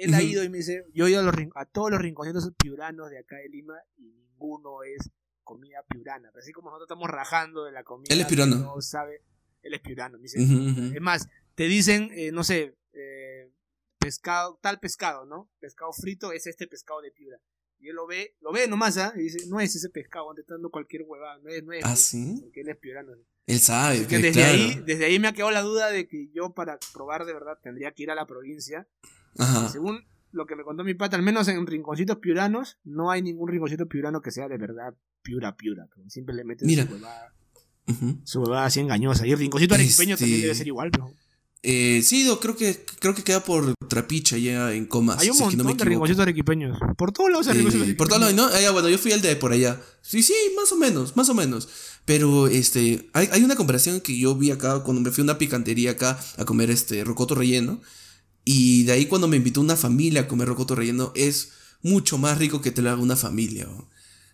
Él ha ido y me dice, yo he ido a, los, a todos los rinconcitos piuranos de acá de Lima y ninguno es comida piurana. Pero así como nosotros estamos rajando de la comida. Él es piurano. No sabe, él es piurano. me dice, Ujú, ujú. es más, te dicen, eh, no sé, eh, pescado, tal pescado, ¿no? Pescado frito es este pescado de piura. Y él lo ve, lo ve nomás, ¿ah? Y dice, no es ese pescado, te está dando cualquier huevada, no es, no es. ¿Ah, sí? Porque él es piurano. Él sabe, que desde claro. ahí, desde ahí me ha quedado la duda de que yo para probar de verdad tendría que ir a la provincia. Ajá. Según lo que me contó mi pata, al menos en rinconcitos piuranos, no hay ningún rinconcito piurano que sea de verdad piura, piura. Siempre le meten Mira. su huevada, su huevada así engañosa. Y el rinconcito arequipeño Este- también debe ser igual, pero Eh, sí, no, creo que creo que queda por Trapicha ya en Comas. hay un si es que montón no de rinconcitos arequipeños. Por todos lados hay Eh, rinconcitos por todos lados. ¿no? Ah, ya, bueno, yo fui al de por allá. Sí, sí, más o menos, más o menos. Pero este, hay, hay una comparación que yo vi acá cuando me fui a una picantería acá a comer este rocoto relleno. Y de ahí cuando me invitó una familia a comer rocoto relleno, es mucho más rico que te lo haga una familia.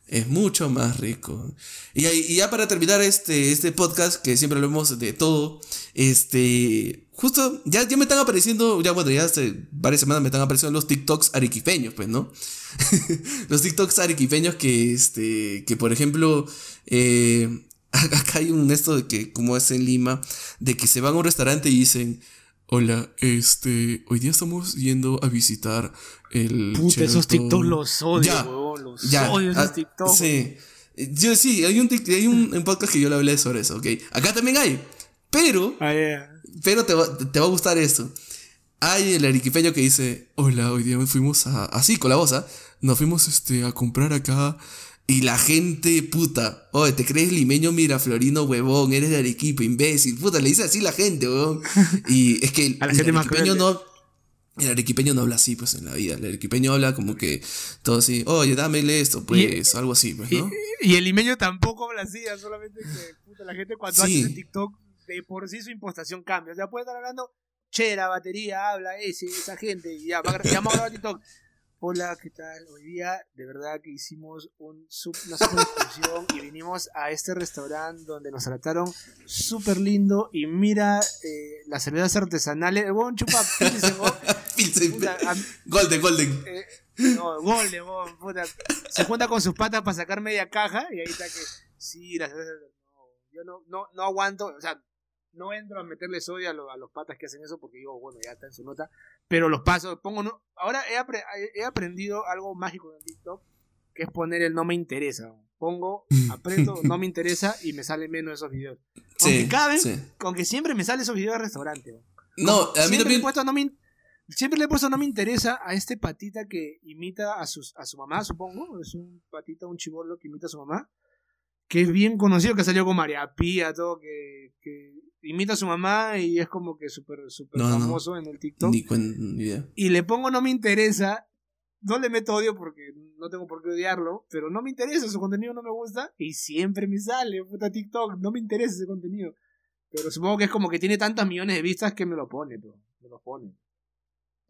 Es mucho más rico. Y ya para terminar este, este podcast, que siempre hablamos de todo, este, justo, ya, ya me están apareciendo, ya bueno, ya hace varias semanas me están apareciendo los TikToks arequipeños, pues, ¿no? los TikToks arequipeños que, este, que por ejemplo, eh, acá hay un esto de que, como es en Lima, de que se van a un restaurante y dicen, hola, este, hoy día estamos yendo a visitar el... Puta, esos Sheraton". TikToks los odio, Ya, huevón, los Ya, odio esos ah, TikToks. Sí. Yo sí, hay un, hay un, un podcast que yo le hablé sobre eso, ¿ok? Acá también hay. Pero, Ah, pero te va, te va a gustar esto. Hay el arequipeño que dice, hola, hoy día fuimos a... Así, con la voz. Nos fuimos este, a comprar acá... Y la gente, puta, oye, ¿te crees limeño miraflorino, huevón? Eres de Arequipa, imbécil. Puta, le dice así la gente, huevón. Y es que el, A la el gente más arequipeño no... El arequipeño no habla así, pues, en la vida. El arequipeño habla como que todo así, oye, dámele esto, pues, algo así, pues, Y, ¿no? y el limeño tampoco habla así, solamente que puta, la gente cuando Sí. hace TikTok, de por sí su impostación cambia. O sea, puede estar hablando chera, batería, habla ese, esa gente, y ya, ya vamos a grabar TikTok. Hola, ¿qué tal? Hoy día, de verdad que hicimos un una super excursión y vinimos a este restaurante donde nos trataron súper lindo. Y mira eh, las cervezas artesanales. El huevón chupa pilsen, huevón. Pilsen, Puta, a- Golden, Golden. eh, no, Golden, huevón, puta. Se junta con sus patas para sacar media caja y ahí está que. Sí, las cervezas. No, yo no, no, no aguanto. O sea, no entro a meterle sodio a, lo- a los patas que hacen eso porque digo, bueno, ya está en su nota. Pero los pasos, pongo. no- ahora he, apre- he aprendido algo mágico en TikTok que es poner el no me interesa. Pongo, aprieto, no me interesa y me sale menos esos videos. Aunque Sí, cada vez, sí. aunque siempre me sale esos videos de restaurante. No, a mí siempre Le he también... puesto no me siempre le he puesto no me interesa a este patita que imita a, sus, a su mamá, supongo. Es un patita, un chivolo que imita a su mamá. Que es bien conocido, que salió con María Pía, todo, que, que imita a su mamá y es como que súper súper No, no. famoso en el TikTok. Ni, cuen- ni idea. Y le pongo no me interesa. No le meto odio porque no tengo por qué odiarlo, pero no me interesa, su contenido no me gusta y siempre me sale, puta TikTok, no me interesa ese contenido. Pero supongo que es como que tiene tantas millones de vistas que me lo pone, bro. Me lo pone.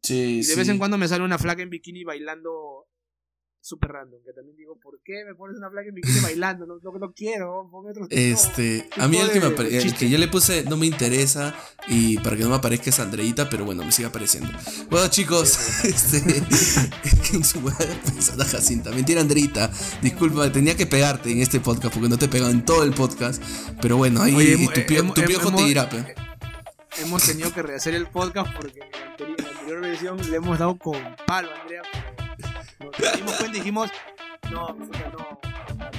Sí, Y de sí. vez en cuando me sale una flaca en bikini bailando super random. Que también digo, ¿por qué me pones una flaca en bikini bailando? No, no, no quiero, ponme otro Este, ¿Qué a mí el que, me el que yo le puse no me interesa y para que no me aparezca es Andreita, pero bueno, me sigue apareciendo. Bueno, chicos, este, es que su pensada Jacinta, mentira Andreita, disculpa, tenía que pegarte en este podcast porque no te he pegado en todo el podcast, pero bueno, ahí Oye, y tu, piojo te dirá, pe. Hemos tenido que rehacer el podcast porque en la anteri- en la anterior versión le hemos dado con palo a Andrea. Nos dimos cuenta y dijimos, no, no.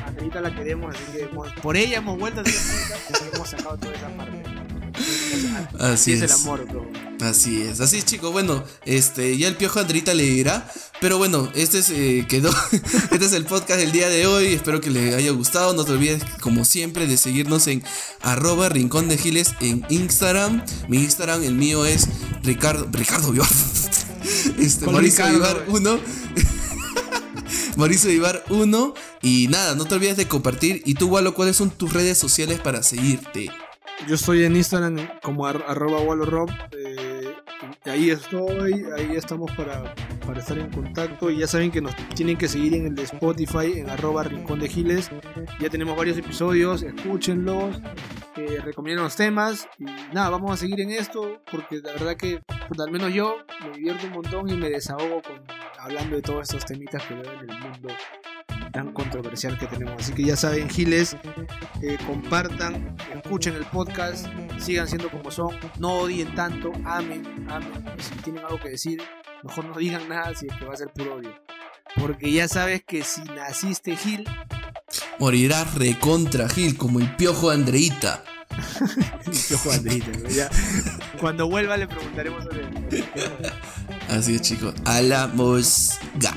a Andreita la queremos, así que hemos- por ella hemos vuelto a hacer hemos sacado toda esa parte. Así es el es. amor, bro. Así es, así es chicos, bueno, este, ya el piojo Andrita le dirá, pero bueno, este es, eh, quedó, este es el podcast del día de hoy, espero que les haya gustado, no te olvides como siempre de seguirnos en arroba rincón de giles en Instagram, mi Instagram, el mío es Ricardo, Ricardo Vivar, este, ¿Cuál Mauricio Ricardo, Vivar 1, Mauricio Ibar 1. Y nada, no te olvides de compartir. Y tú, Walo, ¿cuáles son tus redes sociales para seguirte? Yo estoy en Instagram como ar arroba wallorob. Eh, ahí estoy, ahí estamos para, para estar en contacto. Y ya saben que nos tienen que seguir en el de Spotify, en arroba Rincón de Giles. Ya tenemos varios episodios, escúchenlos, recomienden los temas. Y nada, vamos a seguir en esto porque la verdad que pues, al menos yo me divierto un montón y me desahogo con, hablando de todos estos temitas que veo en el mundo tan controversial que tenemos. Así que ya saben, Giles, eh, compartan, escuchen el podcast, sigan siendo como son, no odien tanto, amen, amen. Si tienen algo que decir, mejor no digan nada si es que va a ser puro odio. Porque ya sabes que si naciste Gil, Morirás recontra Gil, como el piojo Andreita. Piojo Andreita, ¿no? Ya, cuando vuelva le preguntaremos sobre él. Así es, chicos. A la mosga.